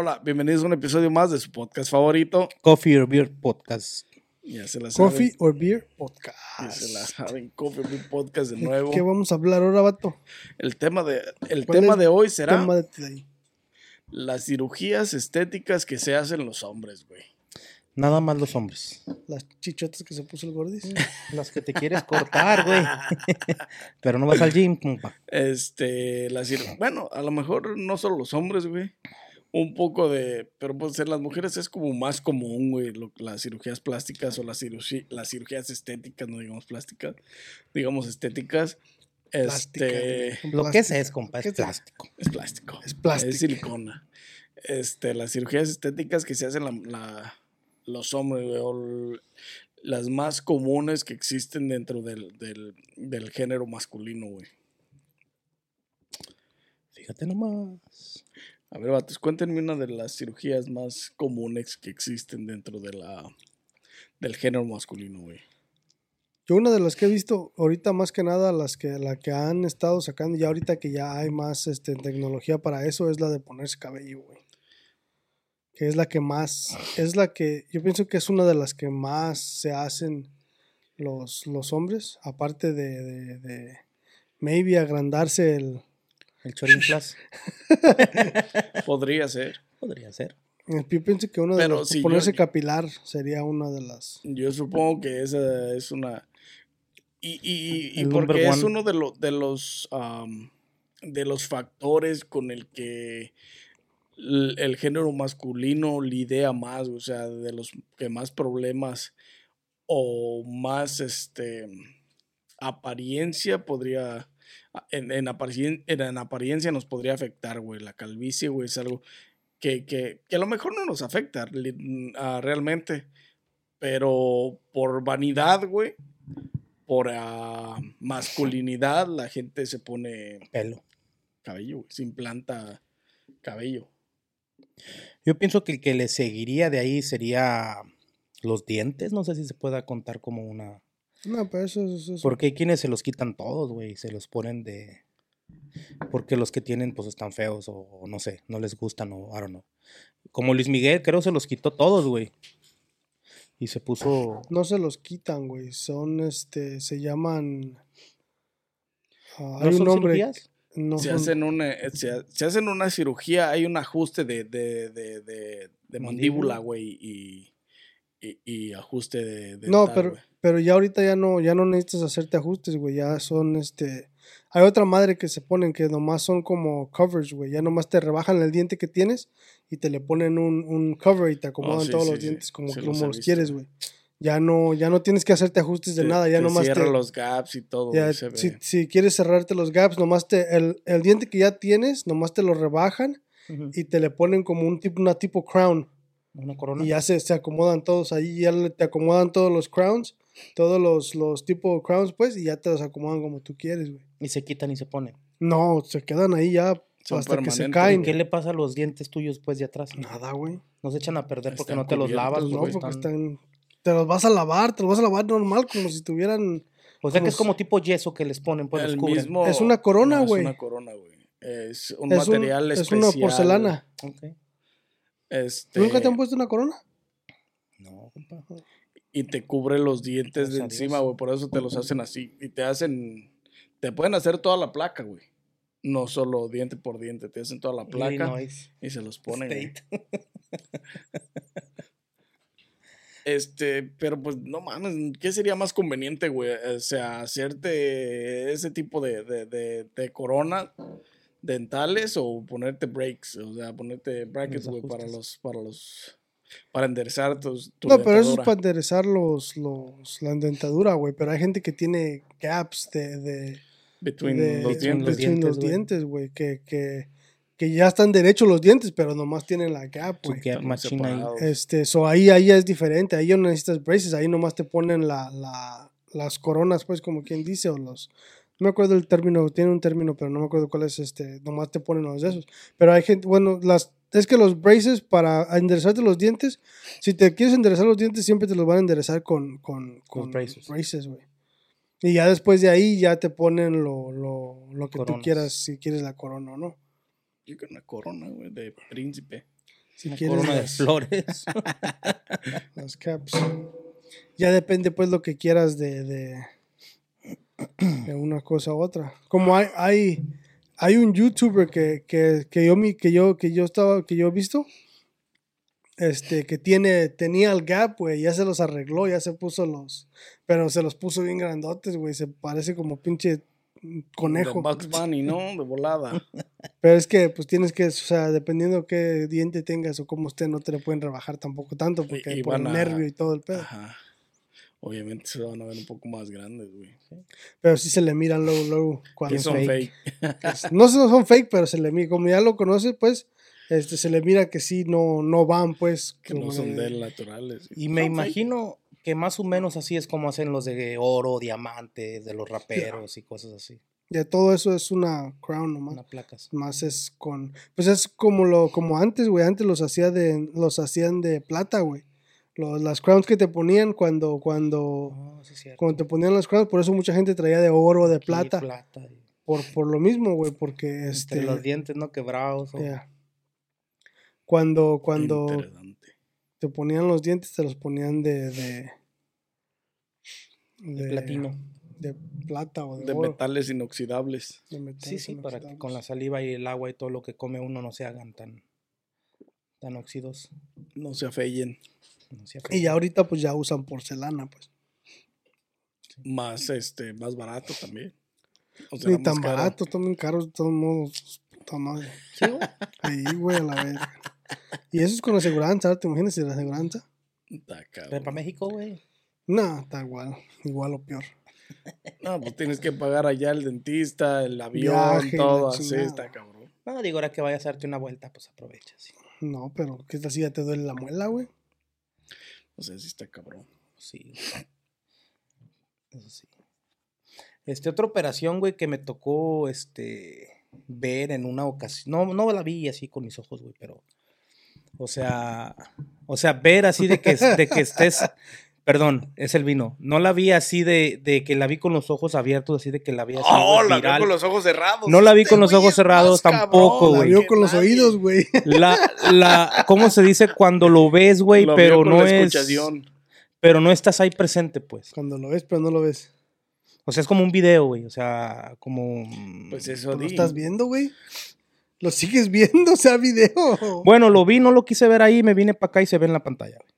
Hola, bienvenidos a un episodio más de su podcast favorito. Coffee or Beer Podcast. Ya se la Coffee saben. or Beer Ya Podcast. se la saben. Coffee or Beer Podcast de nuevo. ¿Qué vamos a hablar ahora, vato? El tema de, el ¿Cuál tema de hoy será Tema de ahí. las cirugías estéticas que se hacen los hombres, güey. Nada más los hombres. Las chichotas que se puso el gordis. Las que te quieres cortar, güey. Pero no vas al gym, compa. Este, la cir- bueno, a lo mejor no solo los hombres, güey. Un poco de, pero pues en las mujeres es como más común, güey, lo- las cirugías plásticas o las, cirugí- las cirugías estéticas, no digamos plásticas, digamos estéticas. Plástica, Este. Lo que es es, compa, ¿Qué es plástico. es plástico. Es plástico. Es silicona. Este, las cirugías estéticas que se hacen la, la- los hombres, güey, o las más comunes que existen dentro del, del, del género masculino, güey. Fíjate nomás. A ver, vatos, cuéntenme una de las cirugías más comunes que existen dentro de la del género masculino, güey. Yo una de las que he visto ahorita más que nada, las que, la que han estado sacando, ya ahorita que ya hay más este, tecnología para eso, es la de ponerse cabello, güey. Que es la que más, es la que, yo pienso que es una de las que más se hacen los, los hombres, aparte de, de maybe agrandarse el, El Chorin Plus. Podría ser. Podría ser. Yo pienso que uno de Pero los, si yo- ponerse capilar sería una de las. Yo supongo que esa es una. Y, y, porque es one. uno de, lo- de los de los factores con el que el, género masculino lidia más, o sea, de los que más problemas o más este apariencia podría en, en, aparien- en, en apariencia nos podría afectar, güey. La calvicie, güey, es algo que, que, que a lo mejor no nos afecta li- ah, realmente. Pero por vanidad, güey, por ah, masculinidad, la gente se pone Pelo. cabello, güey, se implanta cabello. Yo pienso que el que le seguiría de ahí sería los dientes. No sé si se pueda contar como una. No, pero eso, eso- eso- Porque hay quienes se los quitan todos, güey. Se los ponen de. Porque los que tienen, pues están feos o, o no sé, no les gustan o I don't know. Como Luis Miguel, creo se los quitó todos, güey. Y se puso. no se los quitan, güey. Son, este, se llaman. ah, ¿No hay un son nombre. cirugías? No, se, son- hacen una, eh, se, se hacen una cirugía, hay un ajuste de, de, de, de, Mandíbula. güey, y, y, y ajuste de... no, dental, pero, güey. pero ya ahorita ya no, ya no necesitas hacerte ajustes, güey. Ya son, este. Hay otra madre que se ponen que nomás son como covers, güey. Ya nomás te rebajan el diente que tienes y te le ponen un, un cover y te acomodan Oh, sí, todos sí, los sí. dientes como, como los los quieres, güey. Ya no, ya no tienes que hacerte ajustes de Te- nada, ya te nomás cierra te, los gaps y todo, Ya, se si, ve. si quieres cerrarte los gaps, nomás te, el, el diente que ya tienes, nomás te lo rebajan Ujú, y te le ponen como un tipo, una tipo crown. Una corona. Y ya se, se acomodan todos ahí, ya le- te acomodan todos los crowns, todos los, los tipo crowns, pues, y ya te los acomodan como tú quieres, güey. Y se quitan y se ponen. No, se quedan ahí ya Son hasta que se caen. ¿Qué le pasa a los dientes tuyos pues de atrás? Nada, güey. No se echan a perder porque Están no te los lavas. No, porque porque están- están... Te los vas a lavar, te los vas a lavar normal, como si tuvieran... O sea que como es como tipo yeso que les ponen, pues los El mismo- Es una corona, no, güey. Es una corona, güey. Es un es un- material es una porcelana. Ok. Este, ¿Nunca te han puesto una corona? No, compa. y te cubre los dientes de encima, güey. Por eso te los hacen así. Y te hacen. Te pueden hacer toda la placa, güey. No solo diente por diente. Te hacen toda la placa Illinois y se los ponen. State. Este, pero pues no mames, ¿qué sería más conveniente, güey? O sea, hacerte ese tipo de, de, de, de corona dentales o ponerte breaks, o sea, ponerte brackets, güey, para los, para los, para enderezar tus, tu No, pero eso es para enderezar los, los, la dentadura, güey. Pero hay gente que tiene gaps de, de, Between de- los between dientes. between dientes, los güey. dientes, güey. Que, que, que ya están derechos los dientes, pero nomás tienen la gap, güey. Este, so ahí, ahí es diferente. Ahí ya no necesitas braces. Ahí nomás te ponen la, la, las coronas, pues, como quien dice, o los. No me acuerdo el término, tiene un término, pero no me acuerdo cuál es este. Nomás te ponen los de esos. Pero hay gente, bueno, las. Es que los braces para enderezarte los dientes, si te quieres enderezar los dientes, siempre te los van a enderezar con, con, con braces. braces, güey. Y ya después de ahí ya te ponen lo, lo, lo que tú quieras, si quieres la corona o no. Yo quiero una corona, güey, de príncipe. Si Una quieres corona de flores. las caps. Ya depende pues lo que quieras de, de, de una cosa u otra. Como hay, hay, hay un youtuber que, que, que yo que yo, que yo estaba, que yo he visto, este, que tiene, tenía el gap, güey, ya se los arregló, ya se puso los, pero se los puso bien grandotes, güey, se parece como pinche conejo. De Bugs Bunny, ¿no? De volada. Pero es que, pues tienes que, o sea, dependiendo qué diente tengas o cómo esté, no te lo pueden rebajar tampoco tanto, porque y por el a- nervio y todo el pedo. Ajá. Obviamente se van a ver un poco más grandes, güey. Pero sí se le miran luego, luego. Que Cuando son fake. fake. No son son fake, pero se le mira, como ya lo conoce, pues, este, se le mira que sí no, no van, pues. Que no son de- naturales. Y me fake. imagino que más o menos así es como hacen los de oro, diamantes, de los raperos y cosas así. Ya todo eso es una crown nomás. Unas placas. Más es con. Pues es como lo, como antes, güey. Antes los hacía de, los hacían de plata, güey. Los- las crowns que te ponían cuando, cuando, Oh, sí, cuando te ponían las crowns, por eso mucha gente traía de oro o de Aquí, plata. Por, por lo mismo, güey, porque este. Entre los dientes no quebrados. o-. Cuando, cuando te ponían los dientes, te los ponían de. de, de platino. De plata o de, De oro. metales inoxidables. de metal, Sí, sí, para que con la saliva y el agua y todo lo que come uno no se hagan tan, tan óxidos. No se afeyen. No Y ya ahorita, pues ya usan porcelana, pues. Más, este, más barato también. O Ni tan caro. barato, también caros, de todos modos. Madre. Ahí, güey, a la verga. Y eso es con aseguranza, ¿te imaginas si la aseguranza? Está cabrón. Para México, güey. No, está igual, igual o peor. No, pues tienes que pagar allá el dentista, el avión, Viaje, la todo así, chingada. está cabrón. No, digo, ahora que vayas a darte una vuelta, pues aprovecha. sí. No, pero ¿qué tal si ya te duele la muela, güey? O sea, sí está cabrón. Sí. Eso sí. Este, otra operación, güey, que me tocó, este, ver en una ocasión. No, no la vi así con mis ojos, güey, pero. O sea, o sea, ver así de que, de que estés. Perdón, es el vino. No la vi así de, de que la vi con los ojos abiertos, así de que la vi así. ¡Oh, la viral. con los ojos cerrados! No la vi con los ojos cerrados más tampoco, La güey. vio que con los oídos, güey. La, la, ¿cómo se dice cuando lo ves, güey? Pero no la es. Pero no estás ahí presente, pues. Cuando lo ves, pero no lo ves. O sea, es como un video, güey. O sea, como. Pues ¿Tú eso lo estás viendo, güey? ¿Lo sigues viendo? O sea, video. Bueno, lo vi, no lo quise ver ahí, me vine para acá y se ve en la pantalla, güey.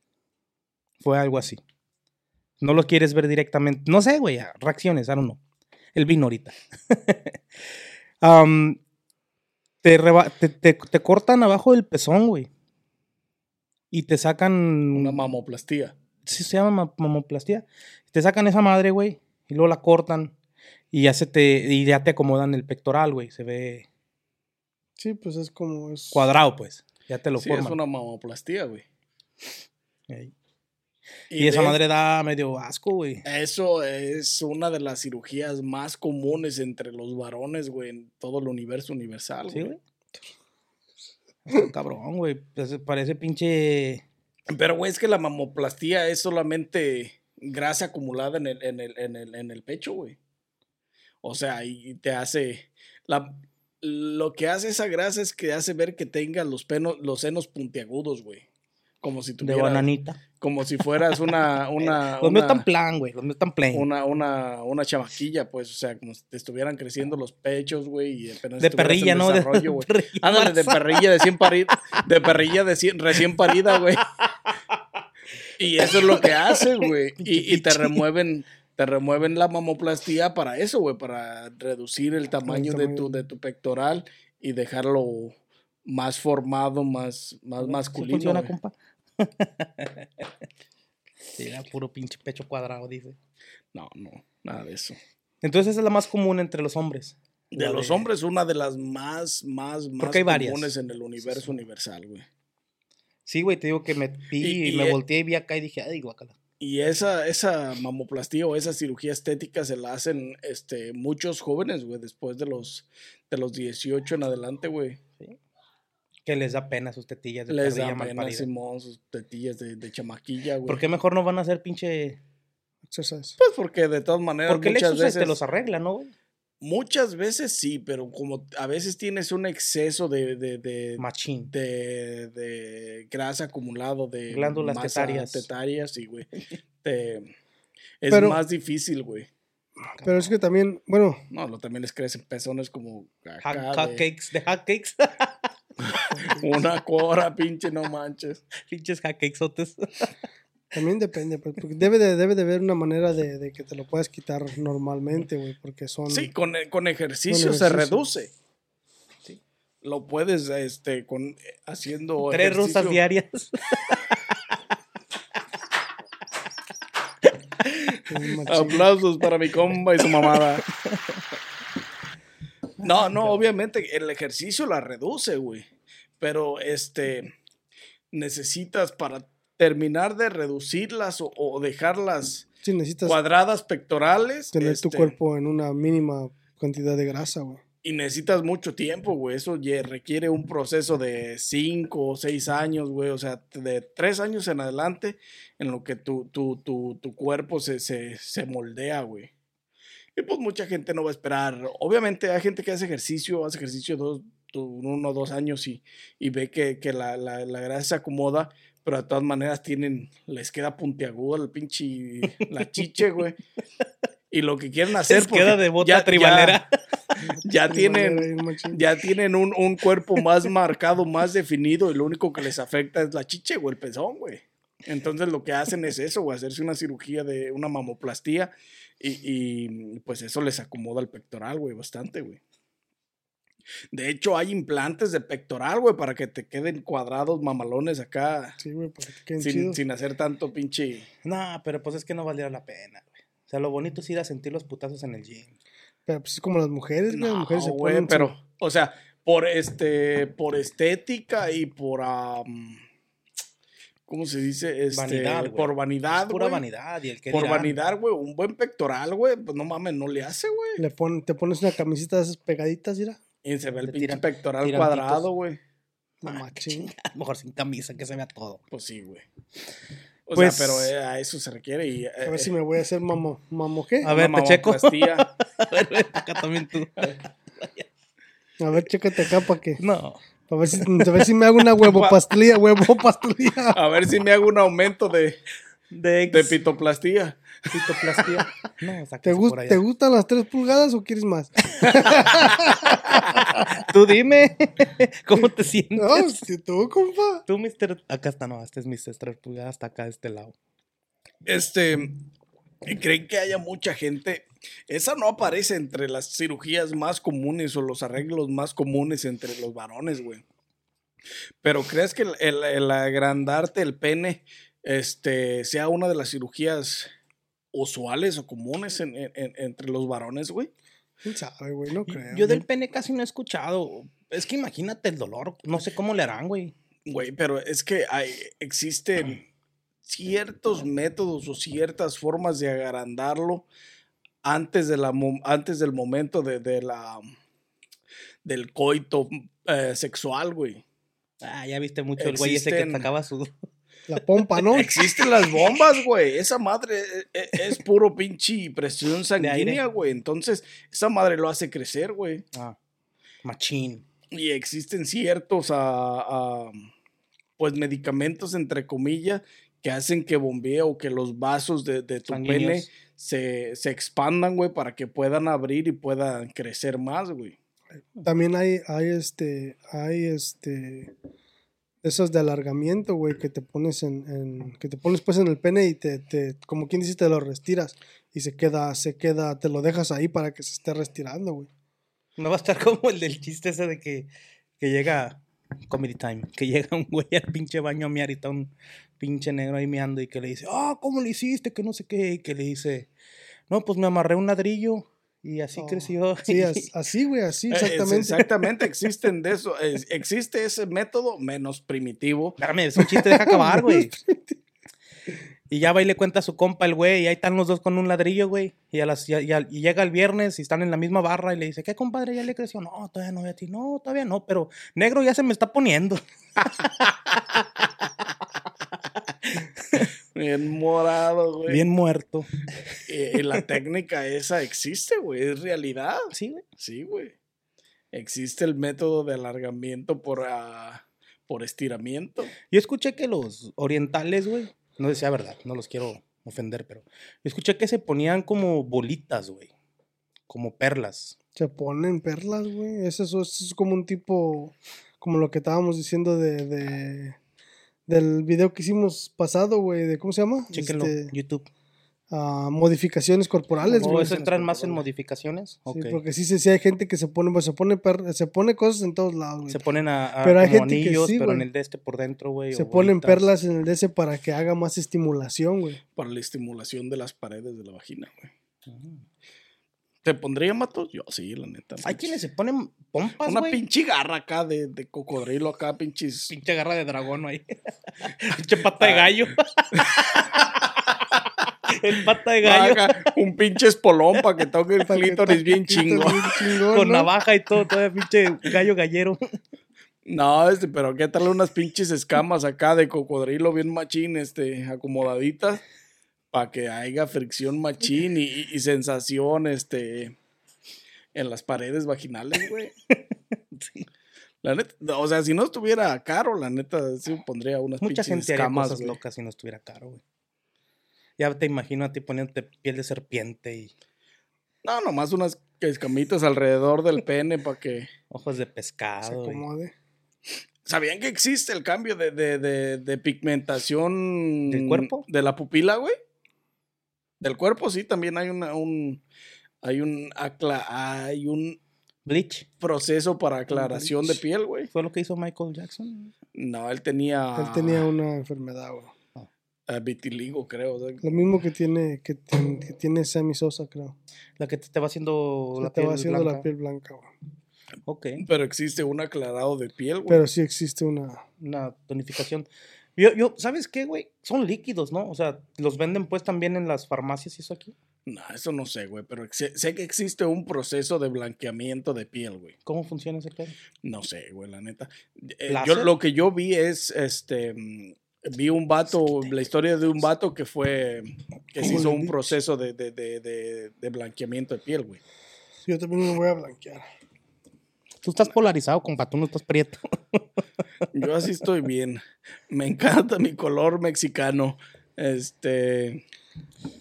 Fue algo así. No lo quieres ver directamente. No sé, güey. Reacciones, I don't know. El vino ahorita. Te, reba- te, te- te cortan abajo del pezón, güey. Y te sacan. Una mamoplastía. sí se llama ma- mamoplastía. Te sacan esa madre, güey, y luego la cortan y ya se te y ya te acomodan el pectoral, güey, se ve Sí, pues es como. Es... cuadrado, pues. Ya te lo Sí, forman. es una mamoplastía, güey. Ey. Y, esa de- madre da medio asco, güey. Eso es una de las cirugías más comunes entre los varones, güey, en todo el universo universal, Sí, güey. Cabrón, güey. Parece- Parece pinche. Pero, güey, es que la mamoplastía es solamente grasa acumulada en el, en el, en el, en el pecho, güey. O sea, y te hace. La, lo que hace esa grasa es que hace ver que tengas los, penos, los senos puntiagudos, güey. Como si De tuvieras. bananita. Como si fueras una. una, Los míos están plan, güey. Los míos están plain. una, una, una chamaquilla, pues, o sea, como si te estuvieran creciendo los pechos, güey, y apenas de en perrilla, ¿no? De, desarrollo, perrilla Ándale, de perrilla de 100 parida, de perrilla de cien- recién parida, güey. Y eso es lo que hace, güey. Y, y te remueven, te remueven la mamoplastía para eso, güey, para reducir el tamaño de tu, de tu pectoral y dejarlo más formado, más, más ¿Sí masculino. funciona, güey. compa? Sí, era puro pinche pecho cuadrado, dice. No, no, nada de eso. Entonces esa es la más común entre los hombres. De los hombres, una de las más, más, más Porque hay varias. comunes en el universo universal, güey. Sí, güey, te digo que me vi Y- y, y me e- volteé y vi acá y dije, ay, guacala. Y esa, esa mamoplastía o esa cirugía estética se la hacen este, muchos jóvenes, güey, después de los, de los 18 en adelante, güey. Que les da pena sus tetillas de Les da pena. Simón, sus tetillas de, de chamaquilla, güey. ¿Por qué mejor no van a hacer pinche...? Exercise. Pues porque de todas maneras Porque el muchas exercise veces... te los arregla, ¿no, güey? Muchas veces sí, pero como a veces tienes un exceso de, de, de, Machín. de, de grasa acumulado de Glándulas masa tetarias. tetarias, sí, güey. Te- es Pero- más difícil, güey. Pero es que también, bueno, No, lo también les crecen pezones como Hot, acá hot de cakes, de hot cakes. una cora, pinche, no manches. Pinches cakesotes. también depende, pues, porque debe de, debe de haber una manera de, de que te lo puedas quitar normalmente, güey, porque son... Sí, con, e- con ejercicio Con se reduce. Sí. Lo puedes, este, con haciendo Tres rusas ejercicio. diarias. un machín. Aplausos para mi comba y su mamada. No, no, obviamente el ejercicio la reduce, güey. Pero este necesitas para terminar de reducirlas o, o dejarlas Sí, cuadradas pectorales. tener tu este, cuerpo en una mínima cantidad de grasa, güey. Y necesitas mucho tiempo, güey. Eso ye- requiere un proceso de cinco o seis años, güey. O sea, de tres años en adelante en lo que tu, tu, tu, tu cuerpo se, se, se moldea, güey. Y pues mucha gente no va a esperar. Obviamente hay gente que hace ejercicio, hace ejercicio dos, uno o dos años y, y ve que, que la, la, la grasa se acomoda, pero de todas maneras tienen, les queda puntiagudo el pinche, la chiche, güey. Y lo que quieren hacer... Les queda de bota ya- tribalera. ya tienen, ya tienen un, un cuerpo más marcado, más definido, y lo único que les afecta es la chiche o el pezón, güey. Entonces lo que hacen es eso, güey, hacerse una cirugía de una mamoplastía y, y, pues eso les acomoda el pectoral, güey, bastante, güey. De hecho, hay implantes de pectoral, güey, para que te queden cuadrados mamalones acá, Sí, güey, para que queden sin, sin hacer tanto pinche... No, pero pues es que no valiera la pena, güey. O sea, lo bonito es ir a sentir los putazos en el gym. Pero pues es como las mujeres, güey. Las No, mujeres se güey, ponen su- pero, o sea, por este, por estética y por, am, ¿cómo se dice? Este, Vanidad, güey. por vanidad, Pura güey. vanidad y el que Por dirán. vanidad, güey, un buen pectoral, güey, pues no mames, no le hace, güey. Le pon- te pones una camisita de esas pegaditas, mira. Y se ve el pinche tiran- pectoral cuadrado, güey. Machín. A lo mejor sin camisa, que se vea todo. Pues sí, güey. O Pues- sea, pero eh, a eso se requiere y... A ver si me voy a hacer mamo, mamo qué. A ver, te checo. A ver, acá también tú. A ver, chécate acá para que. No. A ver si, a ver si me hago una huevo pastelilla, huevo pastelilla. a ver si me hago un aumento de, De, de pitoplastía. Pitoplastía. No, ¿Te, gust-. ¿Te gustan las tres pulgadas o quieres más? Tú dime, ¿cómo te sientes? No, si tú, compa. Tú, mister... Acá está, no, este es Mr. 3 pulgadas, hasta acá de este lado. Este, ¿creen que haya mucha gente? Esa no aparece entre las cirugías más comunes o los arreglos más comunes entre los varones, güey. Pero ¿crees que el, el- el agrandarte el pene este, sea una de las cirugías usuales o comunes en- en- en- entre los varones, güey? ¿Quién sabe, güey? No creo. Yo del pene casi no he escuchado. Es que imagínate el dolor. No sé cómo le harán, güey. Güey, pero es que hay, existen ciertos métodos o ciertas formas de agrandarlo antes, de la, antes del momento de, de la, del coito eh, sexual, güey. Ah, ya viste mucho el güey ese que sacaba su. La pompa, ¿no? Existen las bombas, güey. Esa madre eh, eh, es, puro pinche presión sanguínea, güey. Entonces, esa madre lo hace crecer, güey. Ah, machín. Y existen ciertos, ah, ah, pues, medicamentos, entre comillas, que hacen que bombee o que los vasos de, de tu pene se, se expandan, güey, para que puedan abrir y puedan crecer más, güey. También hay, hay este, hay este, esos de alargamiento, güey, que te pones en, que te pones pues en el pene y te, te, como quien dice, te lo restiras y se queda, se queda, te lo dejas ahí para que se esté restirando, güey. No va a estar como el del chiste ese de que, que llega. Comedy time. Que llega un güey al pinche baño a miar y está un pinche negro ahí meando y que le dice, ah, ¿cómo le hiciste? Que no sé qué. Y que le dice, no, pues me amarré un ladrillo y así Oh, creció. Sí, as- así, güey, así, es- exactamente. exactamente, existen de eso. es- existe ese método menos primitivo. Espérame, es un chiste, deja acabar, güey. Y ya va y le cuenta a su compa el güey, y ahí están los dos con un ladrillo, güey. Y, a las, y, a- y a- y llega el viernes y están en la misma barra y le dice, ¿qué compadre ya le creció? No, todavía no, a ti, no, todavía no, pero negro ya se me está poniendo. Bien morado, güey. Bien muerto. eh, la técnica esa existe, güey, es realidad. Sí, güey. Sí, güey. Existe el método de alargamiento por, ah, por estiramiento. Yo escuché que los orientales, güey, no sé si sea verdad, no los quiero ofender, pero yo escuché que se ponían como bolitas, güey, como perlas. Se ponen perlas, güey. Eso, eso es como un tipo, como lo que estábamos diciendo de, de del video que hicimos pasado, güey, de cómo se llama? Chéquenlo, Este, YouTube. ah, modificaciones corporales, ¿O güey. eso entran más en modificaciones? Sí, porque sí, sí, sí hay gente que se pone, pues, se pone per- se pone cosas en todos lados, güey. Se ponen a, a Pero hay como gente que anillos, sí, pero en el de este por dentro, güey. Se ponen bolitas. perlas en el DS para que haga más estimulación, güey. Para la estimulación de las paredes de la vagina, güey. Mm. ¿Te pondría matos? Yo sí, la neta. Hay quienes se ponen pompas, Una güey. pinche garra acá de, de cocodrilo acá, pinches. Pinche garra de dragón ahí. Pinche pata de gallo. el pata de gallo. Un pinche espolón para que toque el clítoris bien el chingo. Con ¿no? navaja y todo, todavía pinche gallo gallero. No, este, pero qué tal unas pinches escamas acá de cocodrilo bien machín, este, acomodaditas, para que haya fricción machín y, y- sensación, este, en las paredes vaginales, güey. La neta, o sea, si no estuviera caro, la neta, sí pondría unas Mucha pinches gente haría escamas, cosas locas si no estuviera caro, güey. Ya te imagino a ti poniéndote piel de serpiente y No, nomás unas escamitas alrededor del pene para que... ojos de Se pescado. y- acomode. ¿Sabían que existe el cambio de, de, de, de pigmentación ¿Del cuerpo? De la pupila, güey. Del cuerpo, sí, también hay una, un hay un acla- hay un Bleach. proceso para aclaración de piel, güey. Fue lo que hizo Michael Jackson. No, él tenía Él tenía una enfermedad, güey. eh, vitiligo, creo. Lo mismo que tiene, que, que tiene Sammy Sosa, creo. La que te, te va haciendo la te piel va haciendo blanca. la piel blanca, güey. Ok. pero existe un aclarado de piel, güey. Pero sí existe una. Una tonificación. Yo, yo, ¿sabes qué, güey? Son líquidos, ¿no? O sea, los venden pues también en las farmacias y eso aquí. No, eso no sé, güey, pero sé, sé que existe un proceso de blanqueamiento de piel, güey. ¿Cómo funciona ese pedo? No sé, güey, la neta. Eh, yo, lo que yo vi es, este, vi un vato, la historia de un vato que fue, que se hizo un proceso de, de, de, de, de blanqueamiento de piel, güey. Yo también me voy a blanquear. Tú estás polarizado, compa, tú no estás prieto. Yo así estoy bien. Me encanta mi color mexicano. Este,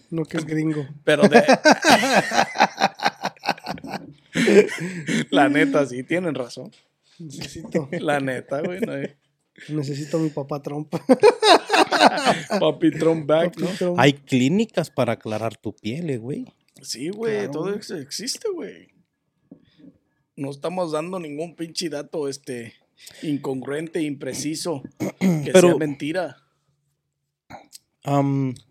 No que es gringo. pero de... la neta, sí, tienen razón. Necesito, La neta, güey. no hay- necesito a mi papá trompa. Papi Trump back, ¿no? Trump. Hay clínicas para aclarar tu piel, eh, güey. Sí, güey, Claro, todo güey. eso existe, güey. No estamos dando ningún pinche dato, este, incongruente, impreciso, que Pero- sea mentira.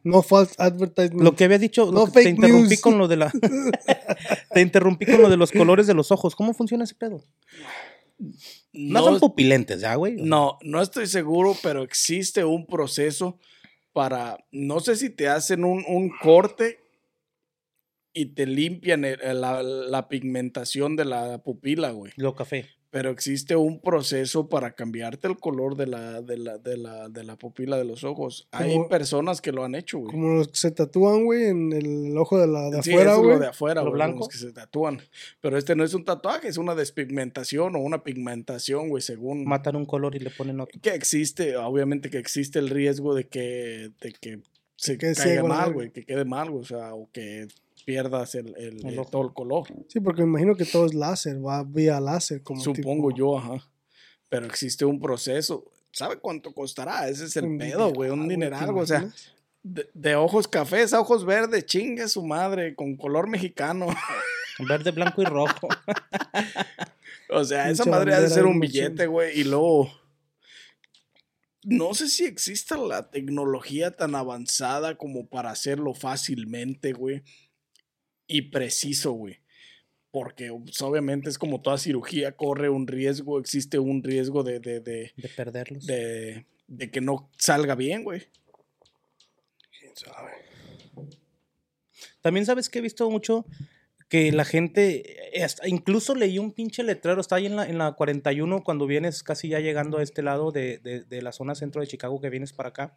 No false advertisement. lo que había dicho, No que te fake interrumpí news. con lo de la. te interrumpí con lo de los colores de los ojos. ¿Cómo funciona ese pedo? No, No, son pupilentes, ¿ya, güey? no, no estoy seguro, pero existe un proceso para, no sé si te hacen un, un corte y te limpian el- la, la pigmentación de la pupila, güey. Lo café. Pero existe un proceso para cambiarte el color de la, de la, de la, de la pupila de los ojos. Hay Como- personas que lo han hecho, güey. Como los que se tatúan, güey, en el ojo de la de Sí, afuera, güey. lo de afuera, ¿Lo güey, con blanco? los que se tatúan. Pero este no es un tatuaje, es una despigmentación o una pigmentación, güey, según Matan un color y le ponen otro. que existe, obviamente que existe el riesgo de que, de que se quede caiga mal, güey, que quede mal, güey, o sea, o que pierdas el, el- El el- ojo. todo el color. Sí, porque me imagino que todo es láser, va vía láser. Como Supongo tipo- yo, ajá. Pero existe un proceso. ¿Sabe cuánto costará? Ese es el un pedo, güey, un dineral, dineral, ¿te o sea, de, de ojos cafés a ojos verdes, chingue su madre, con color mexicano. Verde, blanco y rojo. O sea, esa madre ha de ser un billete, güey. Y luego. No sé si exista la tecnología tan avanzada como para hacerlo fácilmente, güey. Y preciso, güey. Porque pues, obviamente es como toda cirugía, corre un riesgo, existe un riesgo de, de, de, De perderlos. de, de que no salga bien, güey. ¿Quién sabe? También sabes que he visto mucho que la gente, eh, hasta- incluso leí un pinche letrero, está ahí en la, en la 41 cuando vienes casi ya llegando a este lado de, de- de la zona centro de Chicago que vienes para acá.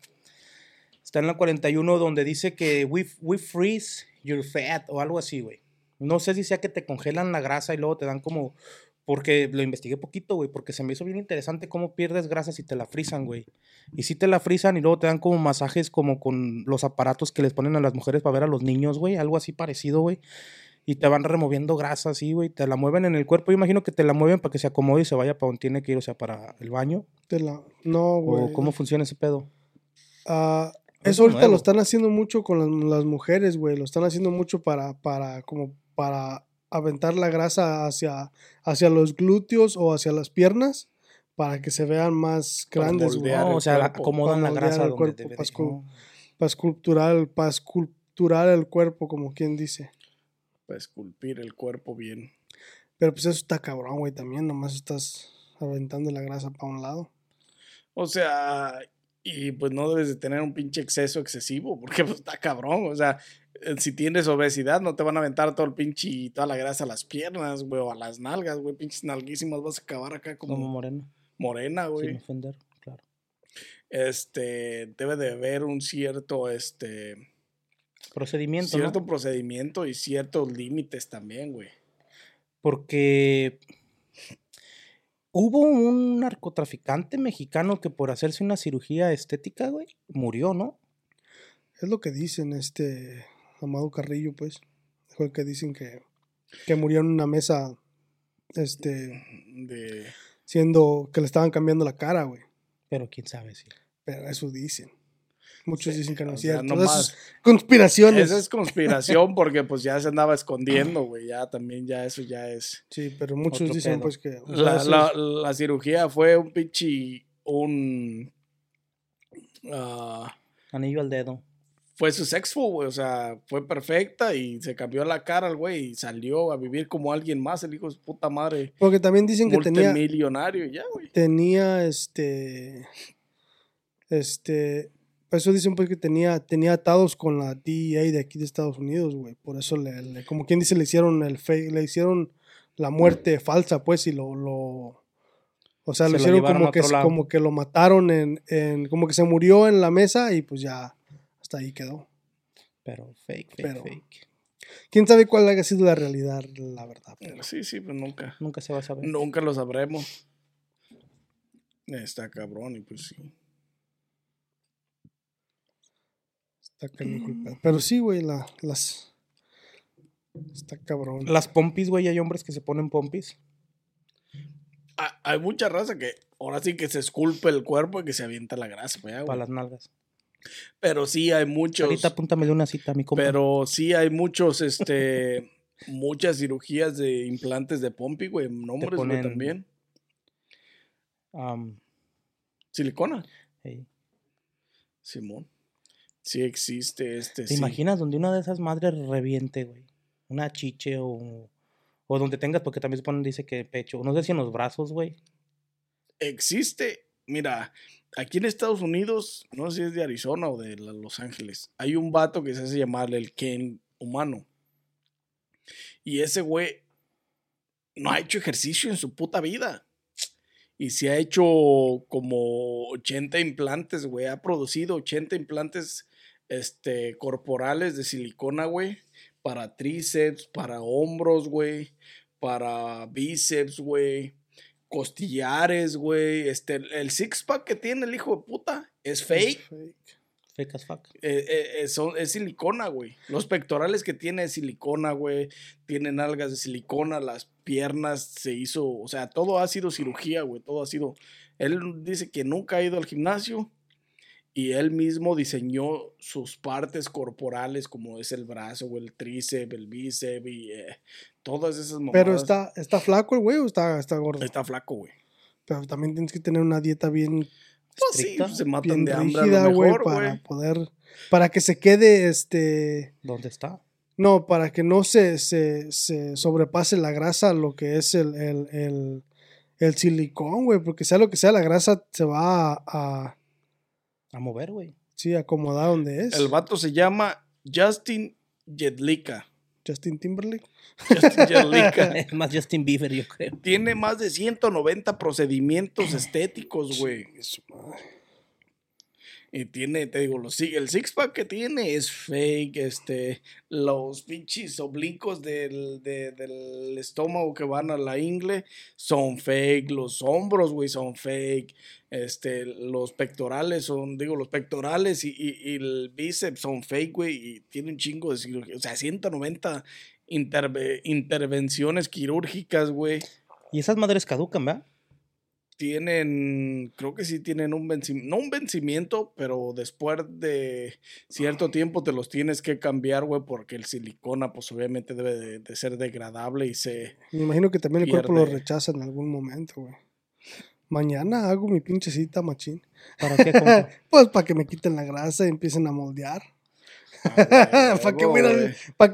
Está en la 41 donde dice que we, we freeze your fat o algo así, güey. No sé si sea que te congelan la grasa y luego te dan como... Porque lo investigué poquito, güey, porque se me hizo bien interesante cómo pierdes grasa si te la frisan, güey. Y si te la frisan y luego te dan como masajes como con los aparatos que les ponen a las mujeres para ver a los niños, güey. Algo así parecido, güey. Y te van removiendo grasa así, güey. Te la mueven en el cuerpo. Yo imagino que te la mueven para que se acomode y se vaya para donde tiene que ir, o sea, para el baño. Te la- No, güey. ¿O cómo funciona ese pedo? Ah, eso ahorita nuevo. lo están haciendo mucho con las, las mujeres, güey. Lo están haciendo mucho para, para, como para aventar la grasa hacia, hacia los glúteos o hacia las piernas para que se vean más Para grandes, güey. No, o sea, la- cuerpo. acomodan la Para grasa donde cuerpo, debe Pascu. no. Para esculturar, para esculturar el cuerpo, como quien dice. Para esculpir el cuerpo bien. Pero pues eso está cabrón, güey, también. Nomás estás aventando la grasa para un lado. O sea, y pues no debes de tener un pinche exceso excesivo, porque pues está cabrón. O sea, eh, si tienes obesidad, no te van a aventar todo el pinche y toda la grasa a las piernas, güey, o a las nalgas, güey, pinches nalguísimas, vas a acabar acá como, morena, sin güey. ofender, claro. Este, debe de haber un cierto, este, Procedimiento, ¿no? cierto procedimiento y ciertos límites también, güey. Porque hubo un narcotraficante mexicano que por hacerse una cirugía estética, güey, murió, ¿no? Es lo que dicen, este Amado Carrillo, pues. Fue el que dicen que, que murió en una mesa, este, De, siendo que le estaban cambiando la cara, güey. Pero quién sabe si. Pero eso dicen. Muchos Sí, dicen que no es cierto. no Esas más. conspiraciones. esa es conspiración porque pues ya se andaba escondiendo, güey, ya también ya eso ya es... Sí, pero muchos Otro dicen pedo. pues que... o sea, La, la- es- la cirugía fue un pinche, un... ah, Anillo al dedo. fue su sexo, güey, o sea, fue perfecta y se cambió la cara el güey y salió a vivir como alguien más, el hijo de su puta madre, Porque también dicen que tenía, multimillonario, ya, güey. tenía, este, este, eso dicen pues que tenía, tenía atados con la DEA de aquí de Estados Unidos, güey. Por eso le, le- como quien dice, le hicieron el fake, le hicieron la muerte falsa, pues, y lo, lo o sea, Se lo hicieron como que, como que lo mataron en, en, como que se murió en la mesa y pues ya, hasta ahí quedó. Pero fake, fake, Pero- fake. ¿Quién sabe cuál haya sido la realidad, la verdad? pero- Sí, sí, pues nunca, Nunca se va a saber. nunca lo sabremos. Está cabrón y pues sí. Está canijo el pedo. Pero sí, güey, la, las... Está cabrón. Las pompis, güey, hay hombres que se ponen pompis. Ah, Hay mucha raza que ahora sí que se esculpe el cuerpo y que se avienta la grasa, güey, Para güey. las nalgas. Pero sí hay muchos... Ahorita apúntamele una cita, mi compa. Pero sí hay muchos, este, muchas cirugías de implantes de pompi, güey, nombres, güey, también. Am, Silicona, hey. Simón. Sí existe este, ¿Te sí. imaginas donde una de esas madres reviente, güey? Una chiche o, o donde tengas, porque también se ponen, dice que pecho. No sé si en los brazos, güey. Existe, mira, aquí en Estados Unidos, no sé si es de Arizona o de Los Ángeles, hay un vato que se hace llamar el Ken humano. Y ese güey no ha hecho ejercicio en su puta vida. Y se ha hecho como 80 implantes, güey. Ha producido 80 implantes este, corporales de silicona, güey. Para tríceps, para hombros, güey. Para bíceps, güey. Costillares, güey. Este, el six pack que tiene el hijo de puta es fake. Fake as fuck. Eh, eh, eh, son- es silicona, güey. Los pectorales que tiene es silicona, güey. Tienen algas de silicona, las piernas se hizo, o sea, todo ha sido cirugía, güey. Todo ha sido. Él dice que nunca ha ido al gimnasio y él mismo diseñó sus partes corporales, como es el brazo, güey, el tríceps, el bíceps y eh, todas esas mamadas. Pero está, está flaco el güey o está, está gordo. Está flaco, güey. Pero también tienes que tener una dieta bien, Pues sí, Estricta, se matan bien de hambre a rígida, güey, para güey. poder, para que se quede, este, ¿Dónde está? no, para que no se, se, se sobrepase la grasa lo que es el, el, el, el silicón, güey, porque sea lo que sea, la grasa se va a, a A mover, güey. sí, acomodar donde es. El vato se llama Justin Jedlicka. Justin Timberlake. Justin Jedlicka. Es más Justin Bieber, yo creo. Tiene más de 190 procedimientos estéticos, güey. Su madre. Y tiene, te digo, los, el six pack que tiene es fake. Este, los pinches oblicuos del, de- del estómago que van a la ingle son fake. Los hombros, güey, son fake. Este, los pectorales son, digo, los pectorales y el bíceps son fake, güey. Y tiene un chingo de cirugía. O sea, 190 interve- intervenciones quirúrgicas, güey. Y esas madres caducan, ¿verdad? Tienen, creo que sí tienen un vencimiento, no un vencimiento, pero después de cierto tiempo te los tienes que cambiar, güey, porque el silicona, pues obviamente debe de, de ser degradable y se... Me imagino que también el cuerpo lo rechaza en algún momento, güey. Mañana hago mi pinche cita, machín. ¿Para qué? Pues para que me quiten la grasa y empiecen a moldear. Ah, ¿Para qué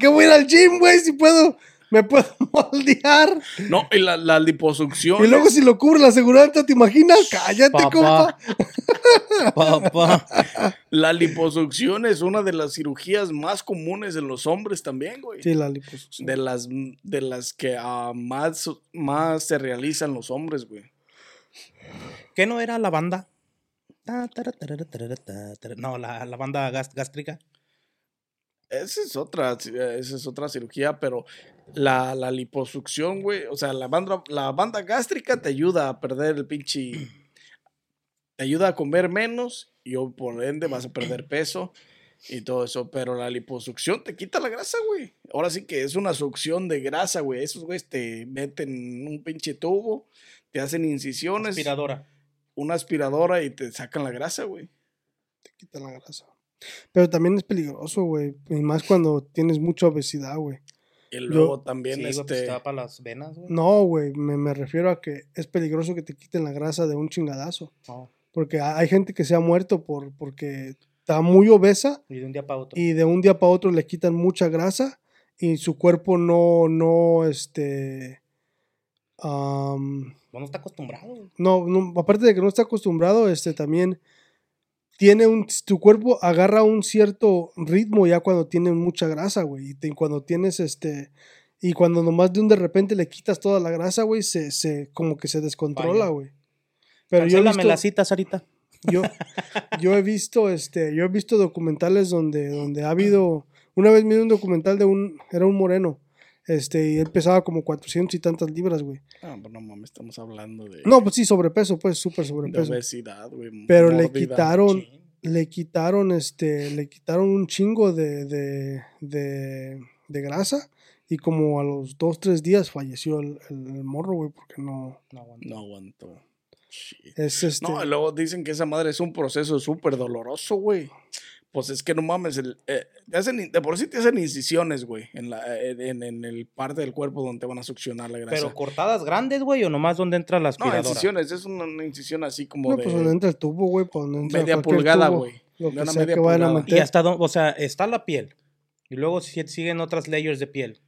voy a ir al gym, güey? Si puedo, me puedo moldear. No, y la, la liposucción... Y luego si lo cubre la aseguranza, ¿te imaginas? Cállate, compa. Papá. Papá. La liposucción es una de las cirugías más comunes en los hombres también, güey. Sí, la liposucción. De las, de las que ah, más, más se realizan los hombres, güey. ¿Qué no era la banda? No, la, la banda gástrica. Esa es otra, esa es otra cirugía, pero la, la liposucción, güey, o sea, la banda, la banda gástrica te ayuda a perder el pinche, te ayuda a comer menos y por ende vas a perder peso y todo eso, pero la liposucción te quita la grasa, güey. Ahora sí que es una succión de grasa, güey. Esos güeyes te meten un pinche tubo, te hacen incisiones, Aspiradora. una aspiradora y te sacan la grasa, güey. Te quitan la grasa. Pero también es peligroso, güey. Y más cuando tienes mucha obesidad, güey. Y luego también Sí, pues este... para las venas, güey. No, güey. Me, me refiero a que es peligroso que te quiten la grasa de un chingadazo. No. Porque ha- hay gente que se ha muerto por, porque está muy obesa Y de un día para otro. y de un día para otro le quitan mucha grasa y su cuerpo no, no, este, am, No, no está acostumbrado, no, no, aparte de que no está acostumbrado, este, también tiene un, tu cuerpo agarra un cierto ritmo ya cuando tiene mucha grasa, güey, y te- cuando tienes, este, y cuando nomás de un de repente le quitas toda la grasa, güey, se, se, como que se descontrola, güey. Pero yo he Cancélame visto- la cita, Sarita. yo, yo he visto, este, yo he visto documentales donde, donde ha habido, una vez vi un documental de un, era un moreno, este, y él pesaba como 400 y tantas libras, güey. Ah, pues no mames, estamos hablando de, No, pues sí, sobrepeso, pues, súper de sobrepeso. obesidad, güey. Pero le quitaron, le quitaron, este, le quitaron un chingo de, de, de, de grasa y como a los dos, tres días falleció el, el- el morro, güey, porque no, No, aguanta. No aguantó. Es este, No, luego dicen que esa madre es un proceso súper doloroso, güey. Pues es que no mames, el, eh, te hacen, de por sí te hacen incisiones, güey, en, la, en, en- el parte del cuerpo donde te van a succionar la grasa. Pero cortadas grandes, güey, o nomás donde entra la no, aspiradora. incisiones, es una, una incisión así como no, de pues donde entra el tubo, güey, pues donde entra media pulgada, güey. Lo que una sea media que vayan a pulgada. meter. Y hasta, o sea, está la piel. Y luego si- siguen otras layers de piel.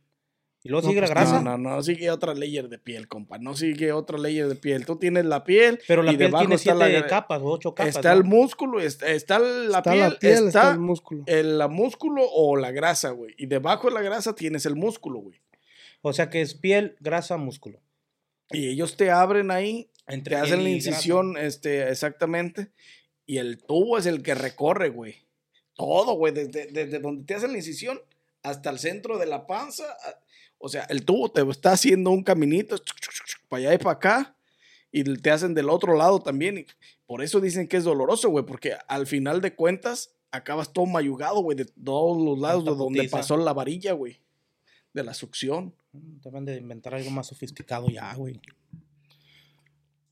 Y luego No, sigue pues, la grasa. No, no, no, sigue otra layer de piel, compa. No sigue otra layer de piel. Tú tienes la piel. Pero la y piel debajo tiene siete la, capas o ocho capas. Está ¿no? el músculo, está, está la está piel, la piel, está, está el músculo. el la músculo o la grasa, güey. Y debajo de la grasa tienes el músculo, güey. O sea que es piel, grasa, músculo. Y ellos te abren ahí, Entre te hacen la incisión, este, exactamente. Y el tubo es el que recorre, güey. Todo, güey. Desde, desde donde te hacen la incisión hasta el centro de la panza. a- O sea, el tubo te está haciendo un caminito para allá y para acá. Y te hacen del otro lado también. Y por eso dicen que es doloroso, güey. Porque al final de cuentas acabas todo mayugado, güey. De todos los lados de donde putiza. pasó la varilla, güey. De la succión. Mm, Deben de inventar algo más sofisticado ya, güey.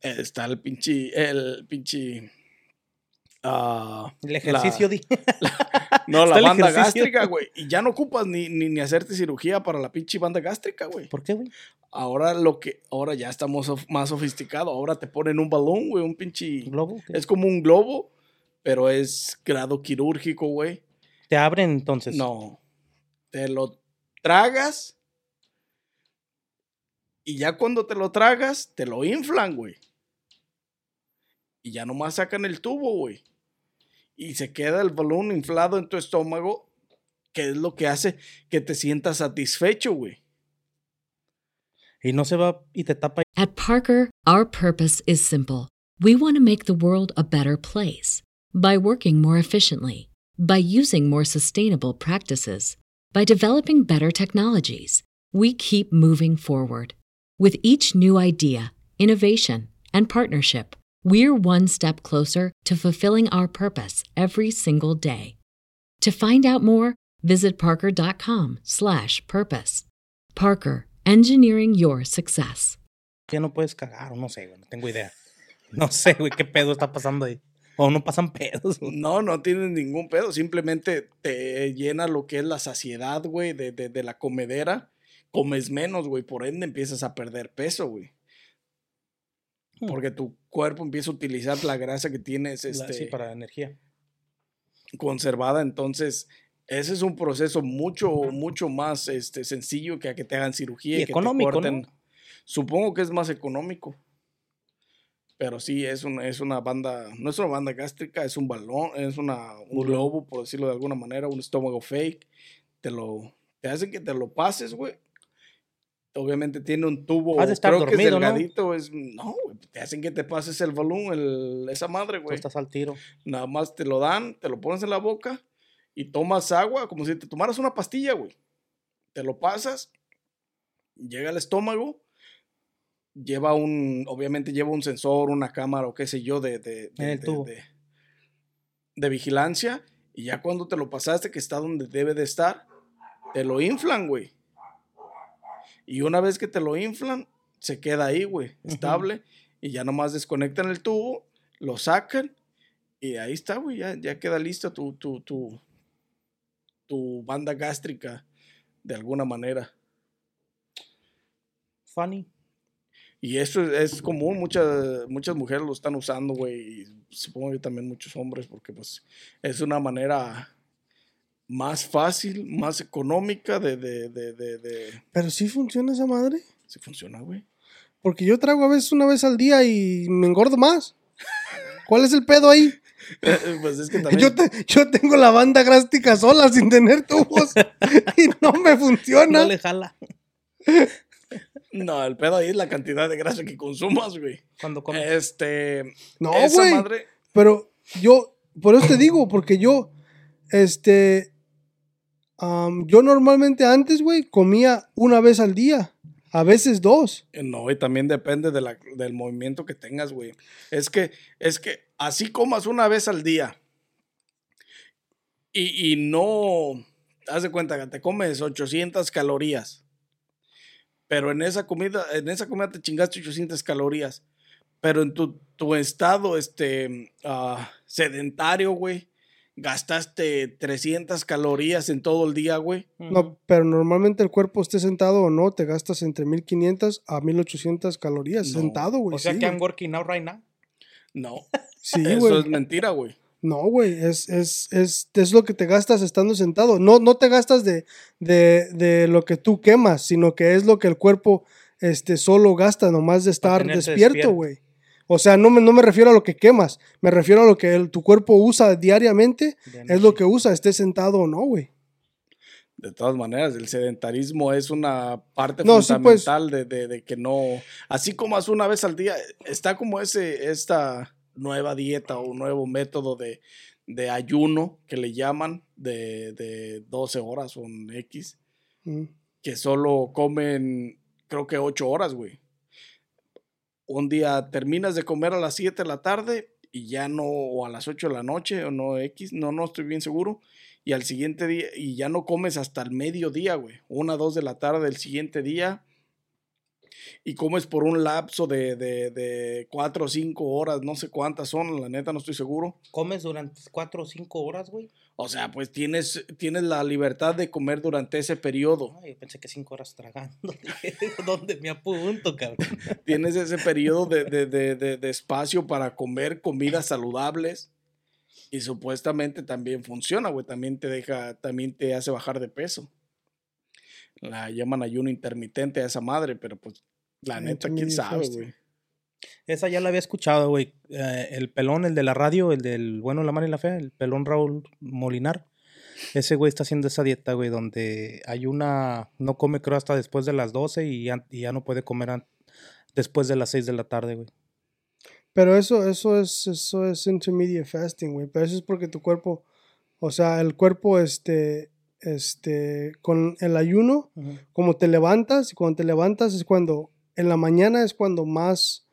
Está el pinche. El pinche. Ah, El ejercicio, di. no, Está la banda gástrica, güey. Y ya no ocupas ni, ni, ni hacerte cirugía para la pinche banda gástrica, güey. ¿Por qué, güey? Ahora lo que. Ahora ya estamos sof- más sofisticados. Ahora te ponen un balón, güey. Un pinche. ¿Globo? ¿Qué? Es como un globo, pero es grado quirúrgico, güey. Te abren entonces. No. Te lo tragas. Y ya cuando te lo tragas, te lo inflan, güey. Y ya nomás sacan el tubo, güey. Y se queda el balón inflado en tu estómago, que es lo que hace que te sientas satisfecho, güey. Y no se va y te tapa. At Parker, our purpose is simple. We want to make the world a better place By working more efficiently, by using more sustainable practices, by developing better technologies, we keep moving forward. With each new idea, innovation, and partnership, we're one step closer to fulfilling our purpose every single day. To find out more, visit parker.com/purpose. Parker, engineering your success. Ya no puedes cagar, no sé, güey, no tengo idea. No sé, güey, qué pedo está pasando ahí. O no pasan pedos. No, no tienes ningún pedo. Simplemente te llena lo que es la saciedad, güey, de, de, de la comedera. Comes menos, güey. Por ende empiezas a perder peso, güey. Hmm. Porque tu cuerpo empieza a utilizar la grasa que tienes La- este, sí, para energía. conservada. Entonces, ese es un proceso mucho, mucho más este, sencillo que a que te hagan cirugía Y y, que económico, te ¿no? corten. Supongo que es más económico. Pero sí, es una, es una banda, no es una banda gástrica, es un balón, es una, un globo, por decirlo de alguna manera, un estómago fake. Te lo, te hacen que te lo pases, güey. Obviamente tiene un tubo, Has de estar creo que es dormido, ¿no? delgadito, es, no, te hacen que te pases el balón, el, esa madre, Tú güey. estás al tiro. Nada más te lo dan, te lo pones en la boca y tomas agua como si te tomaras una pastilla, güey. Te lo pasas, llega al estómago, lleva un, obviamente lleva un sensor, una cámara o qué sé yo de, de, de- En el de- tubo. de- de vigilancia y ya cuando te lo pasaste que está donde debe de estar, te lo inflan, güey. Y una vez que te lo inflan, se queda ahí, güey, estable. Y ya nomás desconectan el tubo, lo sacan y ahí está, güey, ya, ya queda lista tu, tu, tu, tu banda gástrica de alguna manera. Funny. Y eso es, es común, muchas, muchas mujeres lo están usando, güey, y supongo que también muchos hombres, porque pues es una manera más fácil, más económica de, de, de, de, de- Pero sí funciona esa madre. si funciona, güey. Porque yo trago a veces una vez al día y me engordo más. ¿Cuál es el pedo ahí? pues es que también... Yo, te- yo tengo la banda grástica sola sin tener tubos y no me funciona. No le jala. No, el pedo ahí es la cantidad de grasa que consumas, güey. Cuando comes. Este... No, esa güey. madre... Pero yo, por eso te digo, porque yo, este, yo normalmente antes, güey, comía una vez al día, a veces dos. No, y también depende de la- del movimiento que tengas, güey. Es que, es que así comas una vez al día y, y no, haz de cuenta que te comes 800 calorías, pero en esa comida, en esa comida te chingaste 800 calorías, pero en tu, tu estado, este, ah, sedentario, güey, gastaste 300 calorías en todo el día, güey. No, pero normalmente el cuerpo esté sentado o no, te gastas entre 1500 a 1800 calorías No. sentado, güey. O sea sí, que güey. I'm working out right now. No, Sí, eso güey. es mentira, güey. No, güey, es, es, es, es lo que te gastas estando sentado. No, no te gastas de, de, de lo que tú quemas, sino que es lo que el cuerpo este, solo gasta nomás de estar despierto, despierto. güey. O sea, no me, no me refiero a lo que quemas, me refiero a lo que el- tu cuerpo usa diariamente, es lo que usa, esté sentado o no, güey. De todas maneras, el sedentarismo es una parte No, sí, pues. fundamental de, de- de que no, así como hace una vez al día, está como ese, esta nueva dieta o nuevo método de, de ayuno que le llaman de, de 12 horas o un X, Mm. que solo comen, creo que 8 horas, güey. Un día terminas de comer a las 7 de la tarde y ya no, o a las 8 de la noche, o no X, no, no estoy bien seguro. Y al siguiente día, y ya no comes hasta el mediodía, güey. Una, dos de la tarde del siguiente día. Y comes por un lapso de, de, de cuatro o cinco horas, no sé cuántas son, la neta no estoy seguro. Comes durante cuatro o cinco horas, güey. O sea, pues tienes, tienes la libertad de comer durante ese periodo. Ay, yo pensé que cinco horas tragando. ¿Dónde me apunto, cabrón? Tienes ese periodo de, de, de, de- de espacio para comer comidas saludables. Y supuestamente también funciona, güey. También te deja, también te hace bajar de peso. La llaman ayuno intermitente a esa madre, pero pues la neta, quién sabe, güey. Esa ya la había escuchado, güey. Eh, el pelón, el de la radio, el del bueno, la mala y la fea, el pelón Raúl Molinar. Ese güey está haciendo esa dieta, güey, donde hay una. No come, creo, hasta después de las 12 y ya, y ya no puede comer después de las 6 de la tarde, güey. Pero eso, eso es, eso es intermediate fasting, güey. Pero eso es porque tu cuerpo, o sea, el cuerpo, este, este, con el ayuno, como te levantas, y cuando te levantas es cuando, en la mañana es cuando más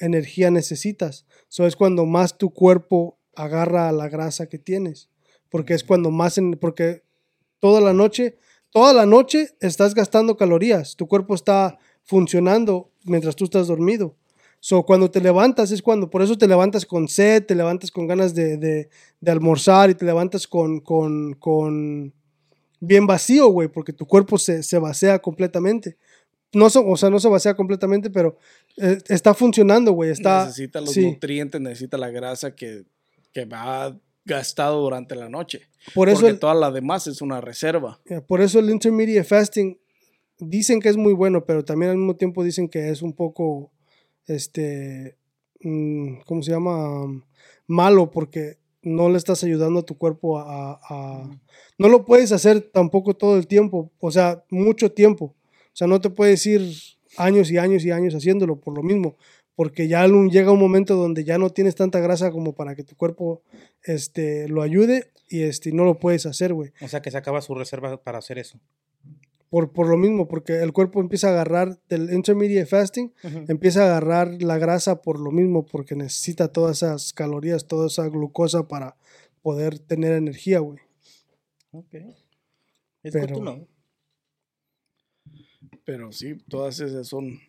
energía necesitas. Eso es cuando más tu cuerpo agarra la grasa que tienes. Porque es cuando más, en- porque toda la noche, toda la noche estás gastando calorías. Tu cuerpo está funcionando mientras tú estás dormido. So, cuando te levantas es cuando, por eso te levantas con sed, te levantas con ganas de, de- de almorzar y te levantas con, con, con bien vacío, güey, porque tu cuerpo se, se vacía completamente. No, so- o sea, no se vacía completamente, pero eh, está funcionando, güey. Está, necesita los sí. nutrientes, necesita la grasa que, que ha gastado durante la noche. por eso porque el- toda la demás es una reserva. Ya, Por eso el intermediate fasting dicen que es muy bueno, pero también al mismo tiempo dicen que es un poco, este, mm, ¿cómo se llama? Malo porque no le estás ayudando a tu cuerpo a, a- No lo puedes hacer tampoco todo el tiempo, o sea, mucho tiempo. O sea, no te puedes ir años y años y años haciéndolo por lo mismo, porque ya llega un momento donde ya no tienes tanta grasa como para que tu cuerpo este, lo ayude y este, no lo puedes hacer, güey O sea que se acaba su reserva para hacer eso. por, por lo mismo, porque el cuerpo empieza a agarrar del intermediate fasting, empieza a agarrar la grasa por lo mismo, porque necesita todas esas calorías, toda esa glucosa para poder tener energía, güey. Ok. Es Pero-. Pero sí, todas esas son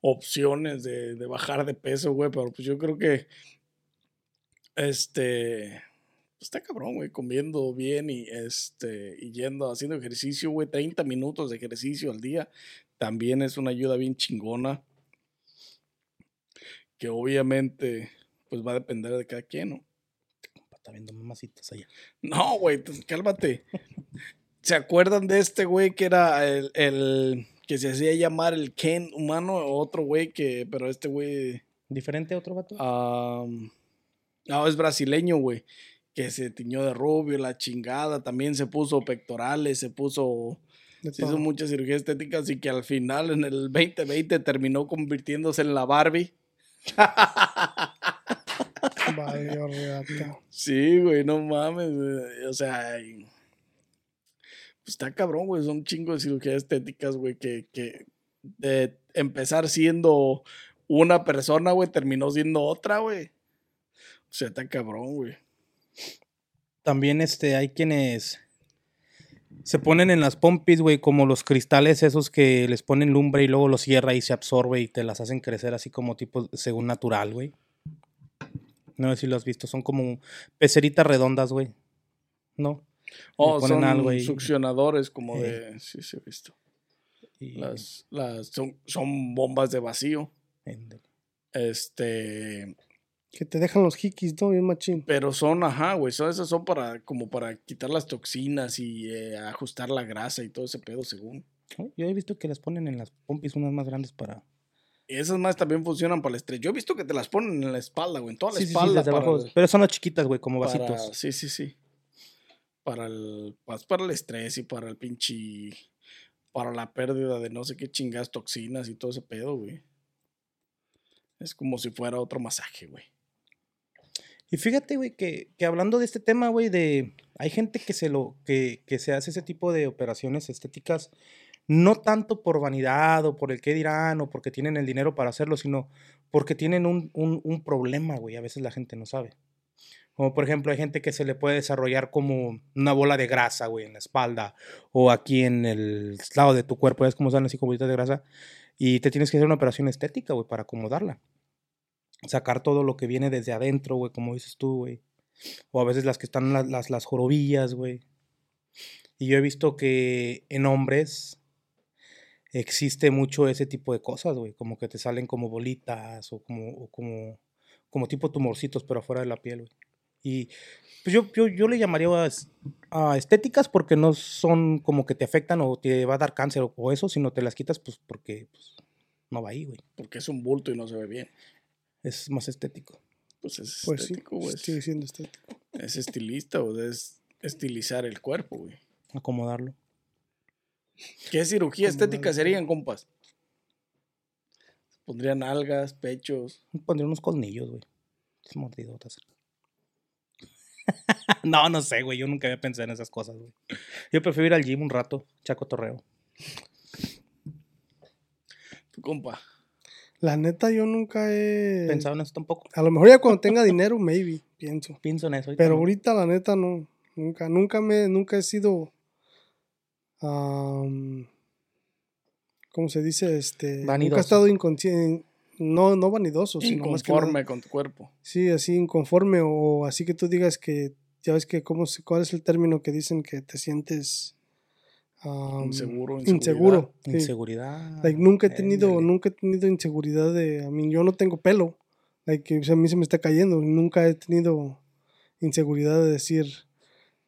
opciones de, de bajar de peso, güey. Pero pues yo creo que este pues, está cabrón, güey, comiendo bien y este y yendo haciendo ejercicio, güey, 30 minutos de ejercicio al día también es una ayuda bien chingona. Que obviamente pues va a depender de cada quien, ¿no? Está viendo mamacitas allá. No, güey, pues, cálmate. ¿Se acuerdan de este güey que era el, el que se hacía llamar el Ken humano? Otro güey que, pero este güey, ¿Diferente a otro vato? am, no, es brasileño, güey, que se tiñó de rubio, la chingada, también se puso pectorales, se puso, se hizo muchas cirugías estéticas y que al final en el 2020 terminó convirtiéndose en la Barbie. Sí, güey, no mames, güey, O sea, y- está cabrón, güey. Son chingos de cirugías estéticas, güey, que, que de empezar siendo una persona, güey, terminó siendo otra, güey. O sea, está cabrón, güey. También este, hay quienes se ponen en las pompis, güey, como los cristales esos que les ponen lumbre y luego los cierra y se absorbe y te las hacen crecer así como tipo según natural, güey. No sé si lo has visto, son como peceritas redondas, güey. ¿No? Oh, ponen son algo ahí. succionadores como Eh. de... Sí, sí, he visto. Y- Las, las, son, son bombas de vacío. Este... Que te dejan los hikis, ¿no? Bien machín. Pero son, ajá, güey, son, esas son para, como para quitar las toxinas y eh, ajustar la grasa y todo ese pedo, según. Oh, Yo he visto que las ponen en las pompis unas más grandes para... Y esas más también funcionan para el estrés. Yo he visto que te las ponen en la espalda, güey, en toda la Sí, sí, sí, espalda. desde para Pero son las chiquitas, güey, como para- vasitos. sí, sí, sí. Para el, pues, para el estrés y para el pinche. Para la pérdida de no sé qué chingas toxinas y todo ese pedo, güey. Es como si fuera otro masaje, güey. Y fíjate, güey, que, que hablando de este tema, güey, de hay gente que se lo que, que se hace ese tipo de operaciones estéticas no tanto por vanidad o por el qué dirán o porque tienen el dinero para hacerlo, sino porque tienen un, un, un problema, güey. A veces la gente no sabe. Como por ejemplo, hay gente que se le puede desarrollar como una bola de grasa, güey, en la espalda o aquí en el lado de tu cuerpo, es como salen así como bolitas de grasa, y te tienes que hacer una operación estética, güey, para acomodarla sacar todo lo que viene desde adentro, güey, como dices tú, güey. O a veces las que están las, las, las jorobillas, güey. Y yo he visto que en hombres existe mucho ese tipo de cosas, güey. Como que te salen como bolitas o como, o como, como tipo tumorcitos, pero afuera de la piel, güey. Y pues yo, yo, yo le llamaría a, es- a estéticas porque no son como que te afectan o te va a dar cáncer o, o eso, sino te las quitas pues porque pues, no va ahí, güey. Porque es un bulto y no se ve bien. Es más estético. Pues es Pues sí, estético, güey. sigue siendo estético. Es estilista, o es estilizar el cuerpo, güey. Acomodarlo. ¿Qué cirugía Como estética serían, compas? Pondría nalgas, pechos. Pondría unos colmillos, güey. Es mordidotas. no, no sé, güey. Yo nunca había pensado en esas cosas, güey. Yo prefiero ir al gym un rato, chaco torreo. Tu compa. La neta, yo nunca he. Pensado en eso tampoco. A lo mejor ya cuando tenga dinero, maybe, pienso. Pienso en eso. Pero ahorita, la neta, no. Nunca, nunca me, nunca he sido. ¿Cómo se dice? Este. Nunca he estado inconsciente. No, no vanidoso, sino más que nada- Inconforme con tu cuerpo. Sí, así inconforme o así que tú digas que, ya ves que, ¿cómo, se- ¿cuál es el término que dicen que te sientes Inseguro, inseguro? sí. Inseguridad. Like, nunca he tenido, nunca he tenido inseguridad de, a mí yo no tengo pelo, like, que, o sea, a mí se me está cayendo, nunca he tenido inseguridad de decir,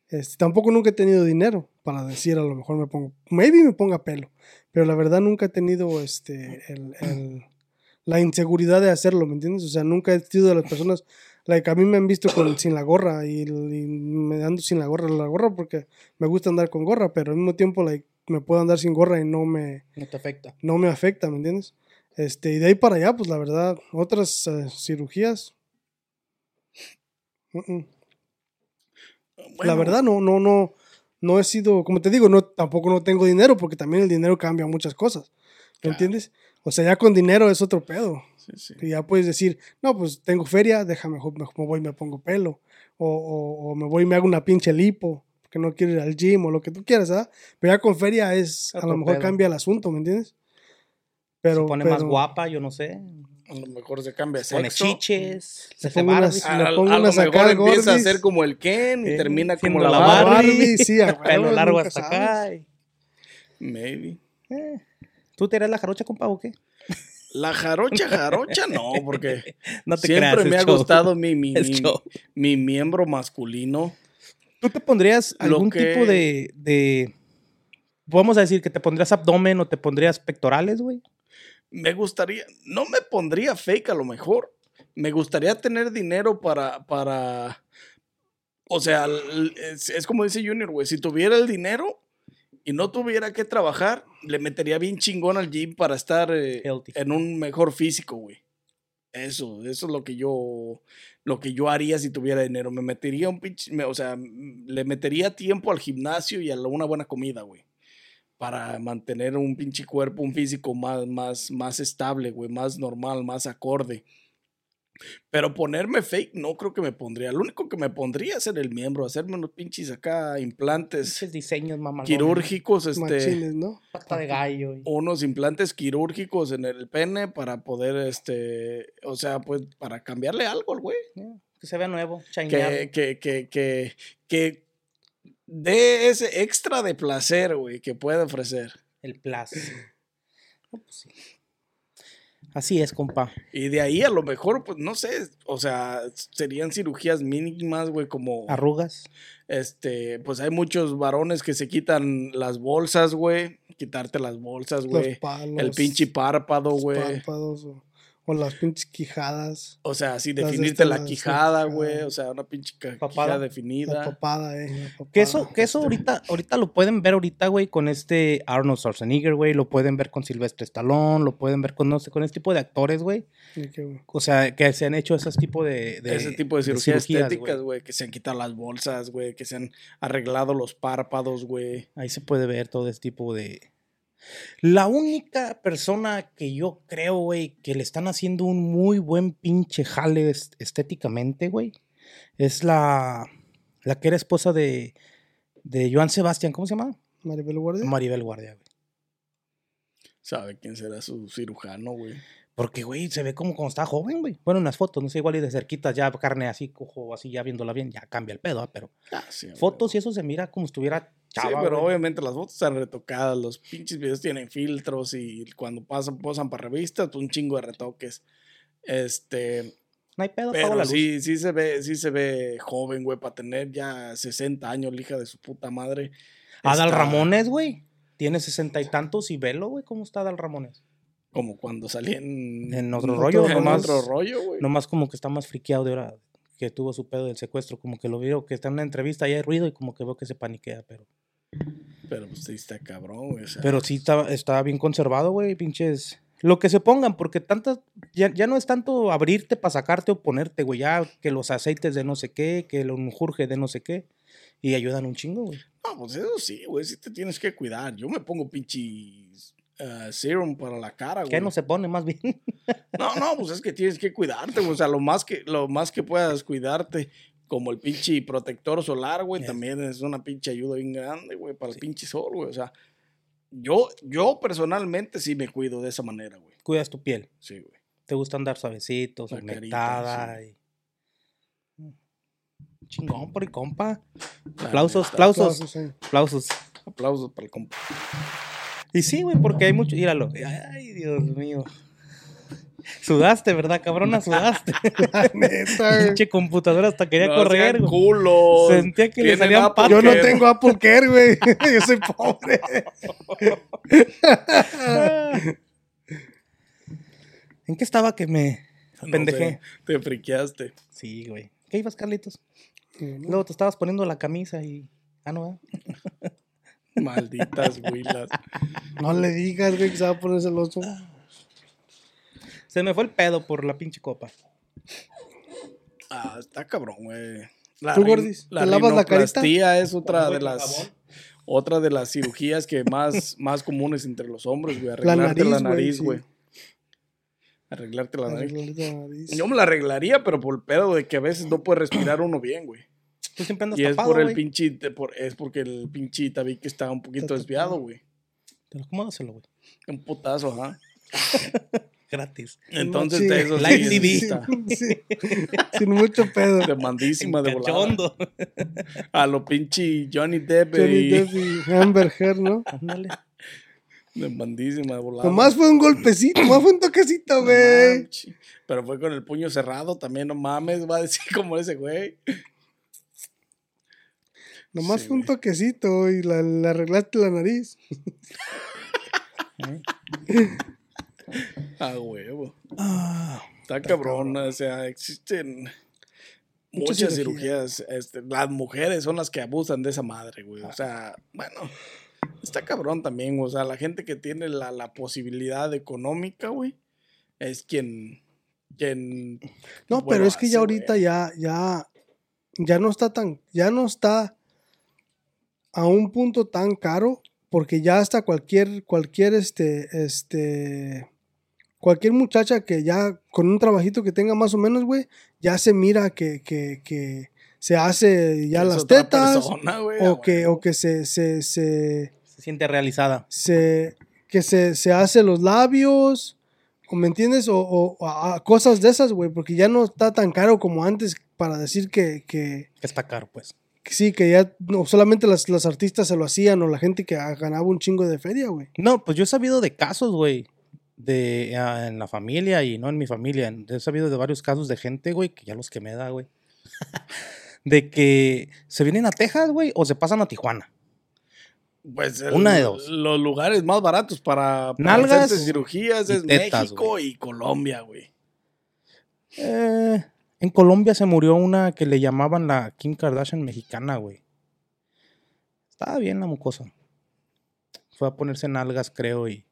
este, tampoco nunca he tenido dinero para decir a lo mejor me pongo, maybe me ponga pelo, pero la verdad nunca he tenido este, el, el- la inseguridad de hacerlo, ¿me entiendes? O sea, nunca he sido de las personas, like, a mí me han visto con, sin la gorra y, y me ando sin la gorra, la gorra porque me gusta andar con gorra, pero al mismo tiempo, like, me puedo andar sin gorra y no me, No te afecta. no me afecta, ¿me entiendes? Este, y de ahí para allá, pues la verdad, otras eh, cirugías. mm-mm. la Bueno, verdad, no, no, no, no he sido, como te digo, no, tampoco no tengo dinero, porque también el dinero cambia muchas cosas. ¿Me Claro. entiendes? O sea, ya con dinero es otro pedo. Sí, sí. Y ya puedes decir, no, pues tengo feria, déjame, mejor me, me voy y me pongo pelo. O, o, o me voy y me hago una pinche lipo, porque no quiero ir al gym o lo que tú quieras, ¿ah? Pero ya con feria es, a Otro lo mejor pedo. cambia el asunto, ¿me entiendes? Pero, se pone más pero- guapa, yo no sé. A lo mejor se cambia de Se pone sexo. chiches. Se Se unas- Barbie. A, a- pongo a lo mejor empieza a ser como el Ken y Eh, termina como la la Barbie. Barbie, sí, a Pelo largo hasta sabes. acá. y- Maybe. eh. ¿Tú te eres la jarocha, compa, o qué? La jarocha, jarocha, no, porque No te siempre creas. me ha show. gustado mi, mi, Es mi- show. mi miembro masculino. ¿Tú te pondrías algún que- tipo de, de. Vamos a decir que te pondrías abdomen o te pondrías pectorales, güey? Me gustaría, no me pondría fake a lo mejor. Me gustaría tener dinero para, para, o sea, es como dice Junior, güey, si tuviera el dinero y no tuviera que trabajar, le metería bien chingón al gym para estar eh, en un mejor físico, güey. Eso, eso es lo que yo, lo que yo haría si tuviera dinero. Me metería un pinche, me- o sea, le metería tiempo al gimnasio y a la- una buena comida, güey. Para mantener un pinche cuerpo, un físico más, más, más estable, güey, más normal, más acorde. Pero ponerme fake no creo que me pondría. Lo único que me pondría es ser el miembro, hacerme unos pinches acá implantes Esos diseños, mamá. quirúrgicos, este, Machines, ¿no? Pata de gallo. y- unos implantes quirúrgicos en el pene para poder, este, o sea, pues para cambiarle algo al güey. Yeah, Que se vea nuevo, shineado. Que, que, que, que, que dé ese extra de placer, güey, que puede ofrecer. El plus. No, pues sí. Así es, compa. Y de ahí a lo mejor, pues no sé, o sea, serían cirugías mínimas, güey, como, Arrugas. este, pues hay muchos varones que se quitan las bolsas, güey, quitarte las bolsas, Los güey. palos. El pinche párpado, güey. párpados o, o las pinches quijadas. O sea, así de definirte la de quijada, güey. O sea, una pinche Papada. quijada La definida. papada, eh. la papada. Que eso, que eso ahorita, ahorita lo pueden ver ahorita, güey, con este Arnold Schwarzenegger, güey. Lo pueden ver con Sylvester Stallone, lo pueden ver con, no sé, con este tipo de actores, güey. O sea, que se han hecho ese tipo de... de- Ese tipo de cirugías, cirugías, estéticas, güey. güey. Que se han quitado las bolsas, güey. Que se han arreglado los párpados, güey. Ahí se puede ver todo ese tipo de... La única persona que yo creo, güey, que le están haciendo un muy buen pinche jale est- estéticamente, güey, es la, la que era esposa de, de Joan Sebastián, ¿cómo se llama? Maribel Guardia. Maribel Guardia, güey. ¿Sabe quién será su cirujano, güey? Porque, güey, se ve como cuando está joven, güey. Bueno, en las fotos, no sé, igual y de cerquita, ya carne así, cojo, así, ya viéndola bien, ya cambia el pedo, ¿ah? pero Ah, sí, fotos y eso se mira como si estuviera Sí, chava, pero güey. obviamente las fotos están retocadas. Los pinches videos tienen filtros. Y cuando pasan, posan para revistas, un chingo de retoques. Este. No hay pedo, apago la Pero luz. sí, sí se ve, sí se ve joven, güey, para tener ya 60 años, la hija de su puta madre. Adal Está Ramones, güey. Tiene sesenta y tantos y velo, güey, ¿cómo está Adal Ramones? Como cuando salía en, En otro En rollo, otro- en nomás, otro rollo, güey. nomás como que está más friqueado de ahora que tuvo su pedo del secuestro, como que lo veo que está en una entrevista y hay ruido y como que veo que se paniquea, pero Pero pues sí está cabrón, güey. o sea, pero sí está, está bien conservado, güey, pinches Lo que se pongan, porque tantas, ya, ya no es tanto abrirte para sacarte o ponerte, güey. Ya que los aceites de no sé qué, que el unjurje de no sé qué. Y ayudan un chingo, güey. No, pues eso sí, güey, sí te tienes que cuidar. Yo me pongo pinche uh, serum para la cara, güey. ¿Qué no se pone más bien? No, no, pues es que tienes que cuidarte, güey. O sea, lo más que, lo más que puedas cuidarte, como el pinche protector solar, güey, Ya. también es una pinche ayuda bien grande, güey, para el pinche sol, güey. O sea, yo, yo personalmente sí me cuido de esa manera, güey. Cuidas tu piel. Sí, güey. Te gusta andar suavecito, humectada. y- Mm. Chingón, por y compa. La Aplausos, aplausos, aplausos. Aplausos para el compa. Y sí, güey, porque hay mucho. Míralo. Ay, Dios mío. Sudaste, ¿verdad, cabrona? Sudaste. Neta, güey. Pinche computadora hasta quería No correr, güey. culos. Sentía que le salían Apple patas. Yo no tengo Apple Care, güey. Yo soy pobre. ¿En qué estaba que me No pendejé? sé, te friqueaste. Sí, güey. ¿Qué ibas, Carlitos? Luego te estabas poniendo la camisa y. Ah, no. Malditas huilas. No le digas, güey, que se va a poner celoso. Se me fue el pedo por la pinche copa. Ah, está cabrón, güey. La ¿Tú, Gordis, te lavas la carita? es otra ¿Con de las otra de las cirugías que más, más comunes entre los hombres, güey. La Arreglarte la nariz, güey, sí. Arreglarte la nariz. La nariz. Yo me la arreglaría, pero por el pedo de que a veces no puede respirar uno bien, güey. Tú siempre andas Y es por el pinche, por- es porque el pinche tabique está un poquito desviado, güey. Te lo acomódaselo, güey. Un putazo, ajá. Gratis. Entonces, Sí. de eso sí, Live está Sí. Sin mucho pedo. de mandísima de volada. A lo pinche Johnny Depp Johnny y Depp y Amber Heard, ¿no? Ándale. de mandísima de volada. Nomás fue un golpecito, nomás fue un toquecito, güey. Pero fue con el puño cerrado también, no mames, va a decir como ese güey. Nomás Sí, fue un toquecito y la- le arreglaste la nariz. A huevo. Ah, Está cabrón, o sea, existen Muchas muchas cirugías. cirugías. Este, las mujeres son las que abusan de esa madre, güey. O sea, bueno, está cabrón también, o sea, la gente que tiene la, la posibilidad económica, güey, es quien, quien... No, pero es que ya ahorita güey. ya, ya, ya no está tan, ya no está a un punto tan caro, porque ya hasta cualquier, cualquier, este, este, cualquier muchacha que ya con un trabajito que tenga más o menos, güey, ya se mira que, que, que se hace ya es las tetas, persona, o que, o que se, se, se, se siente realizada. se, que se, se hace los labios, o me entiendes, o, o- a- cosas de esas, güey, porque ya no está tan caro como antes para decir que, Que está caro, pues. Sí, que ya no solamente las, las artistas se lo hacían o la gente que ah, ganaba un chingo de feria, güey. No, pues yo he sabido de casos, güey. De ah, en la familia y no en mi familia. He sabido de varios casos de gente, güey, que ya los que me da, güey. de que se vienen a Texas, güey, o se pasan a Tijuana. Pues el- Una de dos. Los lugares más baratos para, para Nalgas hacerse cirugías es tetas, México y Colombia, güey. Eh, en Colombia se murió una que le llamaban la Kim Kardashian mexicana, güey. Estaba bien la mucosa. Fue a ponerse nalgas, creo, y,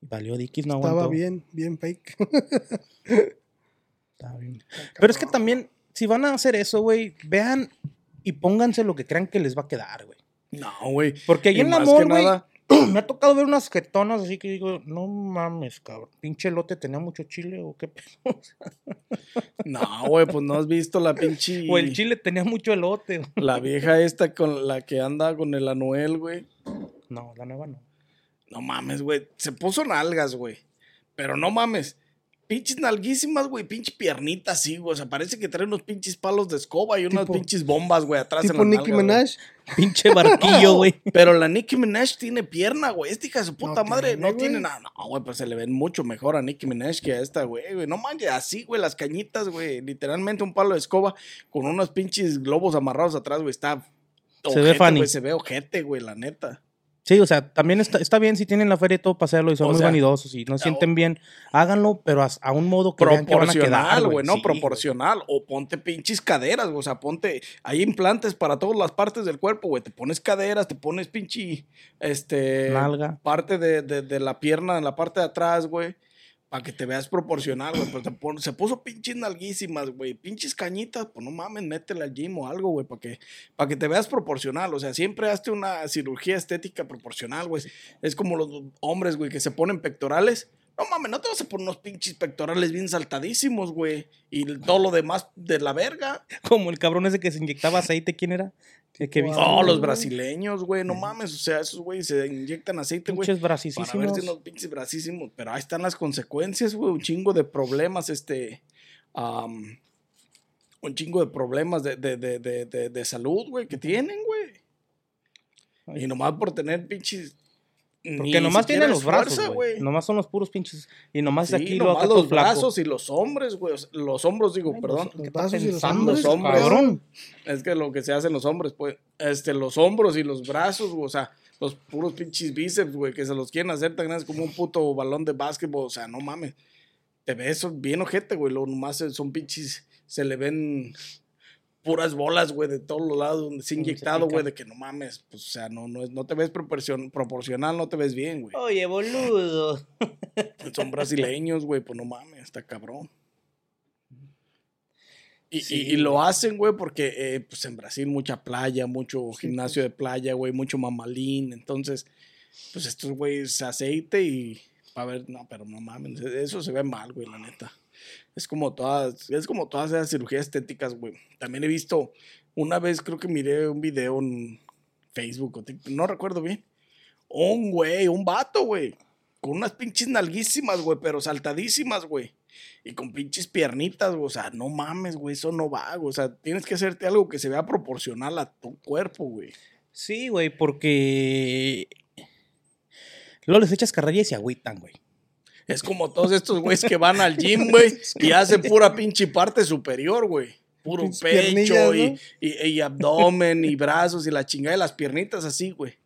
y valió Dikis, no aguantó. Estaba bien, bien fake. Estaba bien. Pero es que también, si van a hacer eso, güey, vean y pónganse lo que crean que les va a quedar, güey. No, güey. Porque ahí Y en que mall, güey, nada- me ha tocado ver unas jetonas así que digo, no mames, cabrón. Pinche lote tenía mucho chile o qué pedo. No, güey, pues no has visto la pinche. O el chile tenía mucho elote. La vieja esta con la que anda con el Anuel, güey. No, la nueva no. No mames, güey. Se puso nalgas, güey. Pero no mames. Pinches nalguísimas, güey. Pinche piernita así, güey. O sea, parece que trae unos pinches palos de escoba y unas Tipo- pinches bombas, güey, atrás tipo en la Nicki nalga. Minaj. Pinche barquillo, güey. Pero la Nicki Minaj tiene pierna, güey. Esta hija de su puta No madre tiene, no tiene nada. No, güey, pues se le ven mucho mejor a Nicki Minaj que a esta, güey. güey. No manches, así, güey, las cañitas, güey. Literalmente un palo de escoba con unos pinches globos amarrados atrás, güey. Está. Se ve funny. Se ve ojete, güey, la neta. Sí, o sea, también está, está bien si tienen la feria y todo para hacerlo y son O muy sea, vanidosos y no sienten bien, háganlo, pero a, a un modo que vean que van a quedar, proporcional, güey, no Sí, proporcional. O ponte pinches caderas, güey. O sea, ponte. Hay implantes para todas las partes del cuerpo, güey. Te pones caderas, te pones pinche. Este. Nalga. Parte de, de, de la pierna en la parte de atrás, güey. Para que te veas proporcional, güey. Pero te pon- se puso pinches nalguísimas, güey. Pinches cañitas, pues no mames, métele al gym o algo, güey. Para que, para que te veas proporcional. O sea, siempre hazte una cirugía estética proporcional, güey. Es como los hombres, güey, que se ponen pectorales. No mames, no te vas a poner unos pinches pectorales bien saltadísimos, güey. Y todo lo demás de la verga. Como el cabrón ese que se inyectaba aceite, ¿quién era? Que viste. Oh, los brasileños, güey. No mames, o sea, esos güey se inyectan aceite, güey. Pinches Para verse bracísimos. unos pinches bracísimos. Pero ahí están las consecuencias, güey. Un chingo de problemas, este. un chingo de problemas de, de, de, de salud, güey, que tienen, güey. Y nomás por tener pinches. Porque nomás tienen los brazos, güey. Nomás son los puros pinches. Y nomás Sí, aquí nomás los flaco. brazos y los hombres, güey. Los hombros, digo, Ay, perdón. ¿qué Los está brazos y los hombres, cabrón? cabrón. Es que lo que se hacen los hombres, pues, este, los hombros y los brazos, güey, o sea, los puros pinches bíceps, güey, que se los quieren hacer tan grandes como un puto balón de básquetbol, o sea, no mames. Te ves bien ojete, güey, lo nomás son pinches, se le ven puras bolas, güey, de todos los lados, donde se inyectado, güey, de que no mames, pues, o sea, no, no, no te ves proporcion- proporcional, no te ves bien, güey. Oye, boludo. Son brasileños, güey, pues no mames, está cabrón. Y, Sí, y- y lo hacen, güey, porque eh, pues en Brasil mucha playa, mucho gimnasio de playa, güey, mucho mamalín. Entonces, pues estos güeyes aceite y a ver, no, pero no mames, e- eso se ve mal, güey, la neta. Es como todas, es como todas esas cirugías estéticas, güey. También he visto, una vez creo que miré un video en Facebook no recuerdo bien. Un güey, un vato, güey. Con unas pinches nalguísimas, güey, pero saltadísimas, güey. Y con pinches piernitas, güey. O sea, no mames, güey, eso no va, güey. O sea, tienes que hacerte algo que se vea proporcional a tu cuerpo, güey. Sí, güey, porque. Luego les echas carrilla y se agüitan, güey. Es como todos estos güeyes que van al gym, güey, y hacen pura pinche parte superior, güey. Puro pecho y, ¿no? y- y abdomen y brazos y la chingada de las piernitas así, güey.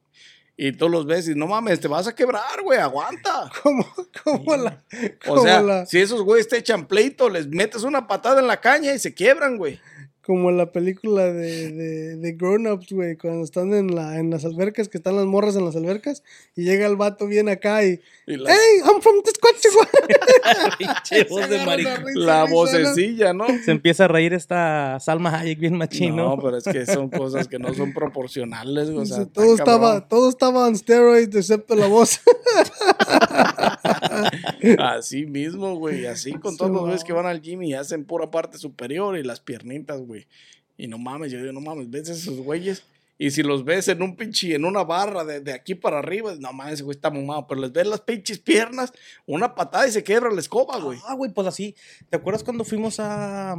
Y todos los ves y no mames, te vas a quebrar, güey, aguanta. Como, como la. O sea, la, si esos güeyes te echan pleito, les metes una patada en la caña y se quiebran, güey. Como la película de, de, de Grown Ups, güey, cuando están en, la, en las albercas, que están las morras en las albercas, y llega el vato bien acá y. Y la, ¡Hey! I'm from. Pinche voz de marica. la vocecilla, ¿no? Se empieza a reír esta Salma Hayek bien machino. No, pero es que son cosas que no son proporcionales, güey. O sea, todo, estaba, todo estaba en steroids excepto la voz. Así mismo, güey. Así con Sí, todos los güeyes que van al gym y hacen pura parte superior y las piernitas, güey. Y no mames, yo digo, no mames, ves esos güeyes. Y si los ves en un pinche, en una barra de, de aquí para arriba, no mames, ese güey está mamado. Pero les ves las pinches piernas, una patada y se quiebra la escoba, güey. Ah, güey, pues así. ¿Te acuerdas cuando fuimos a.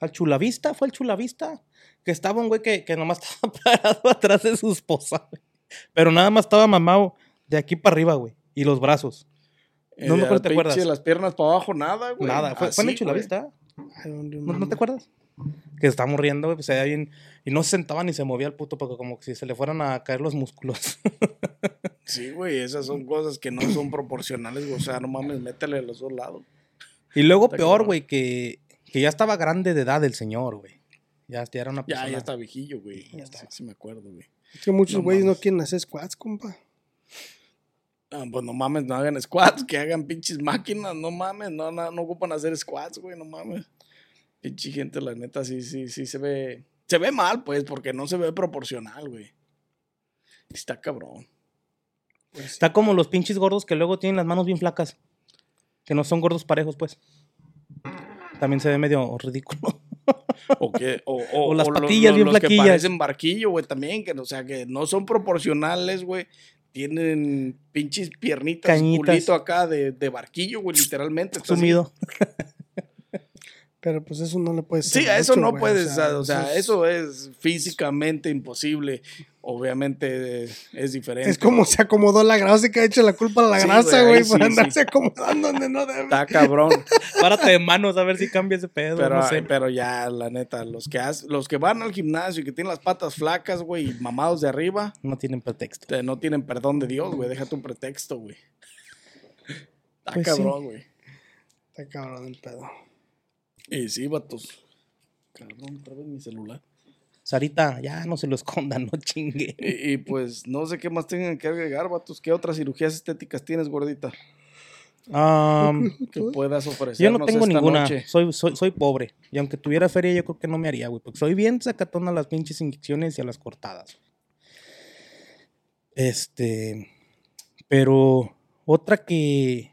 al Chulavista? ¿Fue el Chulavista? Que estaba un güey que, que nomás estaba parado atrás de su esposa, güey. Pero nada más estaba mamado de aquí para arriba, güey. Y los brazos. No me Eh, acuerdo, ¿te pinche, acuerdas? Las piernas para abajo, nada, güey. nada. ¿Fue, fue en el güey. Chulavista? I don't ¿No, no te acuerdas? Que estábamos riendo, güey, pues se veía bien. Y no se sentaba ni se movía el puto porque como que si se le fueran a caer los músculos. Sí, güey, esas son cosas que no son proporcionales, güey. O sea, no mames, métele a los dos lados. y luego Está peor, güey, que, que ya estaba grande de edad el señor, güey. Ya, ya era una Ya, persona. ya está viejillo, güey. Ya Ya está. está. Sí, me acuerdo, güey. Es que muchos No güeyes no mames. quieren hacer squats, compa. Ah, pues no mames, no hagan squats, que hagan pinches máquinas, no mames, no, no, no ocupan hacer squats, güey, no mames. Pinche gente, la neta, sí, sí, sí se ve. Se ve mal, pues, porque no se ve proporcional, güey. Está cabrón. Está como los pinches gordos que luego tienen las manos bien flacas. Que no son gordos parejos, pues. También se ve medio ridículo. O, que, o, o, O las patillas lo- bien los que flaquillas. parecen barquillo, güey, también, que, o sea, que no son proporcionales, güey. Tienen pinches piernitas, Cañitas. culito acá de, de barquillo, güey, literalmente. así. Pero pues eso no le puedes Sí, a eso mucho, no güey, puedes, o sea, es- eso es físicamente imposible. Obviamente es diferente. Es como se acomodó la grasa que ha hecho la culpa a la Sí, grasa, güey, por sí, andarse sí. acomodando donde no debe. Está cabrón. Párate de manos a ver si cambia ese pedo. Pero, no sé. pero ya, la neta, los que, hace- los que van al gimnasio y que tienen las patas flacas, güey, y mamados de arriba, No tienen pretexto. te- no tienen perdón de Dios, güey. Déjate un pretexto, güey. Está Pues cabrón, güey. Está cabrón el pedo. Y sí, vatos. Cabrón, otra vez mi celular. Sarita, ya no se lo escondan, no chingue. Y, y, pues no sé qué más tengan que agregar, vatos. ¿Qué otras cirugías estéticas tienes, gordita? Que puedas ofrecer. yo no tengo ninguna. Soy, soy, soy pobre. Y aunque tuviera feria, yo creo que no me haría, güey. Porque soy bien sacatón a las pinches inyecciones y a las cortadas. Este. Pero otra que.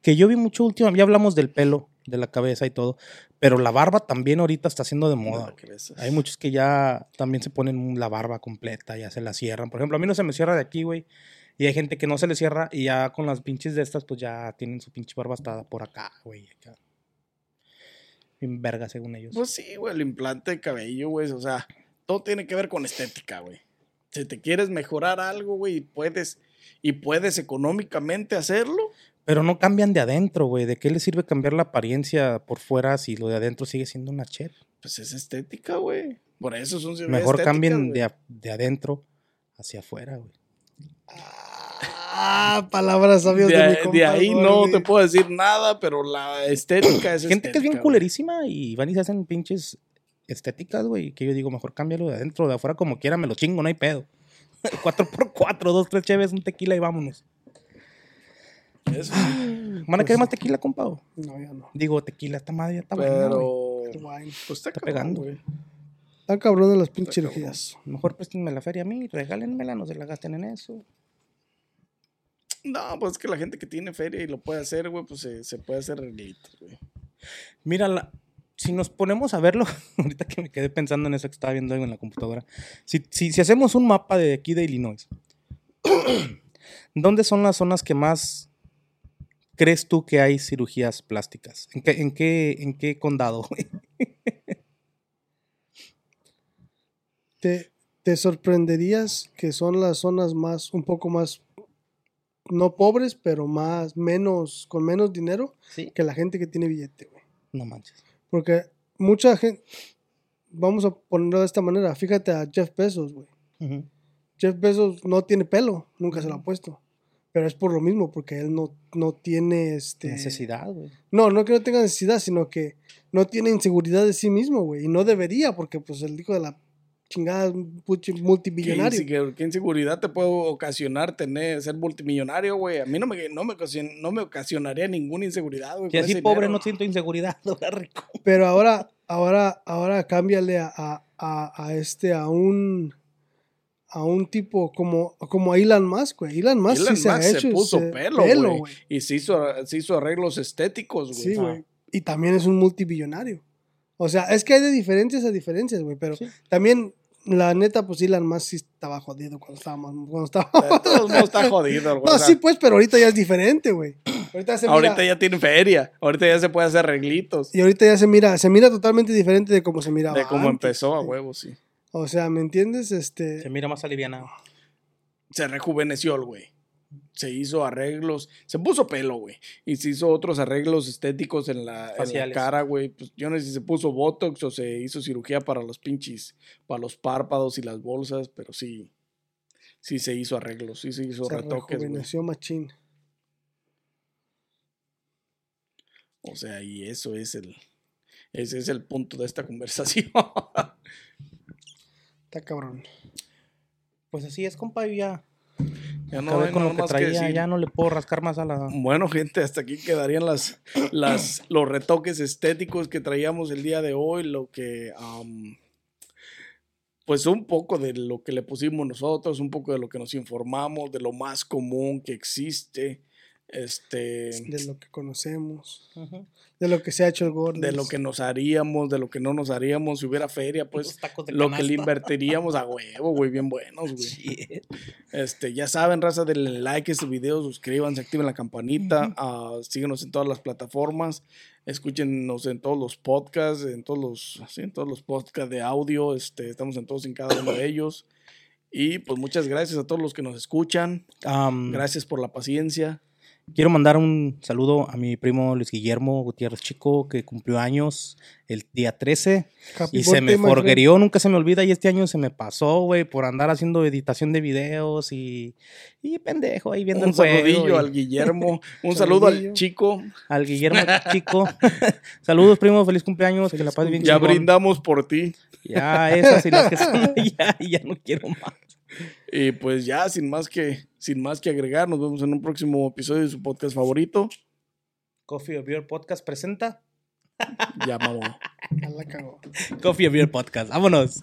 Que yo vi mucho último. Ya hablamos del pelo, de la cabeza y todo. Pero la barba también ahorita está siendo de moda. Hay muchos que ya también se ponen la barba completa, ya se la cierran. Por ejemplo, a mí no se me cierra de aquí, güey. Y hay gente que no se le cierra y ya con las pinches de estas, pues ya tienen su pinche barba hasta por acá, güey. acá. Bien verga, según ellos. Pues sí, güey, el implante de cabello, güey. O sea, todo tiene que ver con estética, güey. Si te quieres mejorar algo, güey, y puedes, y puedes económicamente hacerlo, Pero no cambian de adentro, güey. ¿De qué les sirve cambiar la apariencia por fuera si lo de adentro sigue siendo una chet? pues es estética, güey. Por eso son cirugías Mejor cambien de, a- de adentro hacia afuera, güey. Ah, palabras sabias de, de, mi ahí- compa de ahí no te puedo decir nada, pero la estética es Gente que es bien güey. culerísima y van y se hacen pinches estéticas, güey. Que yo digo, mejor cámbialo de adentro, de afuera, como quiera, me lo chingo, no hay pedo. 4x4, dos, tres cheves, un tequila y vámonos. Eso sí, ¿Van a querer más tequila, compa? o? No, ya no. Digo, tequila, esta madre ya está buena, güey. pero wine. pues está, Está cabrón, pegando. güey. Está cabrón de las pinches cirugías. Mejor préstenme la feria a mí, regálenmela, no se la gasten en eso. No, pues es que la gente que tiene feria y lo puede hacer, güey, pues se, se puede hacer reglitos, güey. Mira, la- si nos ponemos a verlo, ahorita que me quedé pensando en eso que estaba viendo algo en la computadora, si, si, si hacemos un mapa de aquí de Illinois, ¿dónde son las zonas que más crees tú que hay cirugías plásticas? ¿En qué, en qué, en qué condado? Te, te sorprenderías que son las zonas más, un poco más, no pobres, pero más, menos, con menos dinero Sí. que la gente que tiene billete, güey. No manches. Porque mucha gente, vamos a ponerlo de esta manera, fíjate a Jeff Bezos, güey. Jeff Bezos no tiene pelo, nunca se lo ha puesto. Pero es por lo mismo, porque él no, no tiene este. Necesidad, güey. No, no que no tenga necesidad, sino que no tiene inseguridad de sí mismo, güey. Y no debería, porque pues el hijo de la chingada es un puchi- ¿Qué, multimillonario. inse- qué inseguridad te puede ocasionar tener, ser multimillonario, güey? A mí no me, no me, ocasion- no me ocasionaría ninguna inseguridad, güey. Si con así pobre dinero. no siento inseguridad, ahora rico. Pero ahora, ahora, ahora cámbiale a, a, a- a este, a un a un tipo como, como a Elon Musk, güey. Elon Musk Elon sí se ha hecho. se puso se- pelo, güey. Y se hizo, se hizo arreglos estéticos, güey. Sí, güey. Y también es un multibillonario. O sea, es que hay de diferencias a diferencias, güey. Pero Sí. también, la neta, pues Elon Musk sí estaba jodido cuando estaba más- cuando estaba. Está jodido, güey. No, sí, pues, pero ahorita ya es diferente, güey. Ahorita se ahorita mira, ya tiene feria. Ahorita ya se puede hacer arreglitos. Y ahorita ya se mira, se mira totalmente diferente de cómo se miraba. De cómo antes, empezó a huevo, sí. O sea, ¿me entiendes? Se Este. mira más alivianado. Se rejuveneció el güey. Se hizo arreglos. Se puso pelo, güey. Y se hizo otros arreglos estéticos en la, en la Faciales. cara, güey. Pues yo no sé si se puso Botox o se hizo cirugía para los pinches, para los párpados y las bolsas, pero sí. Sí se hizo arreglos, sí se hizo Se retoques, güey. rejuveneció machín. O sea, y eso es el. Ese es el punto de esta conversación. Está cabrón. Pues así es, compa, ya. ya acabé hay con lo nada que más traía, ya no le puedo rascar más a la. Bueno, gente, hasta aquí quedarían las, las, los retoques estéticos que traíamos el día de hoy, lo que, pues un poco de lo que le pusimos nosotros, un poco de lo que nos informamos, de lo más común que existe. Este, De lo que conocemos. De lo que se ha hecho el gordo. de lo que nos haríamos, de lo que no nos haríamos, si hubiera feria, pues Los tacos de lo que le invertiríamos a huevo, güey, bien buenos, güey. Este, ya saben, raza, denle like a este video, suscríbanse, activen la campanita, ah, síguenos en todas las plataformas, escúchenos en todos los podcasts, en todos los, sí, en todos los podcasts de audio, este, estamos en todos y en cada uno de ellos. Y pues muchas gracias a todos los que nos escuchan, gracias por la paciencia. Quiero mandar un saludo a mi primo Luis Guillermo Gutiérrez Chico, que cumplió años el día 13 Happy y se me forguerió, nunca se me olvida. Y este año se me pasó, güey, por andar haciendo editación de videos y, y pendejo ahí viendo Un el juego. saludillo y- al Guillermo, un saludo al Saludillo. chico, al Guillermo Chico. Saludos, primo, feliz cumpleaños, que la paz bien ya chingón. brindamos por ti. Ya, esas y las que son, ya, ya no quiero más. Y pues ya, sin más que, sin más que agregar, nos vemos en un próximo episodio de su podcast favorito. Coffee or Beer Podcast presenta Ya, cagó. Coffee or Beer Podcast. Vámonos.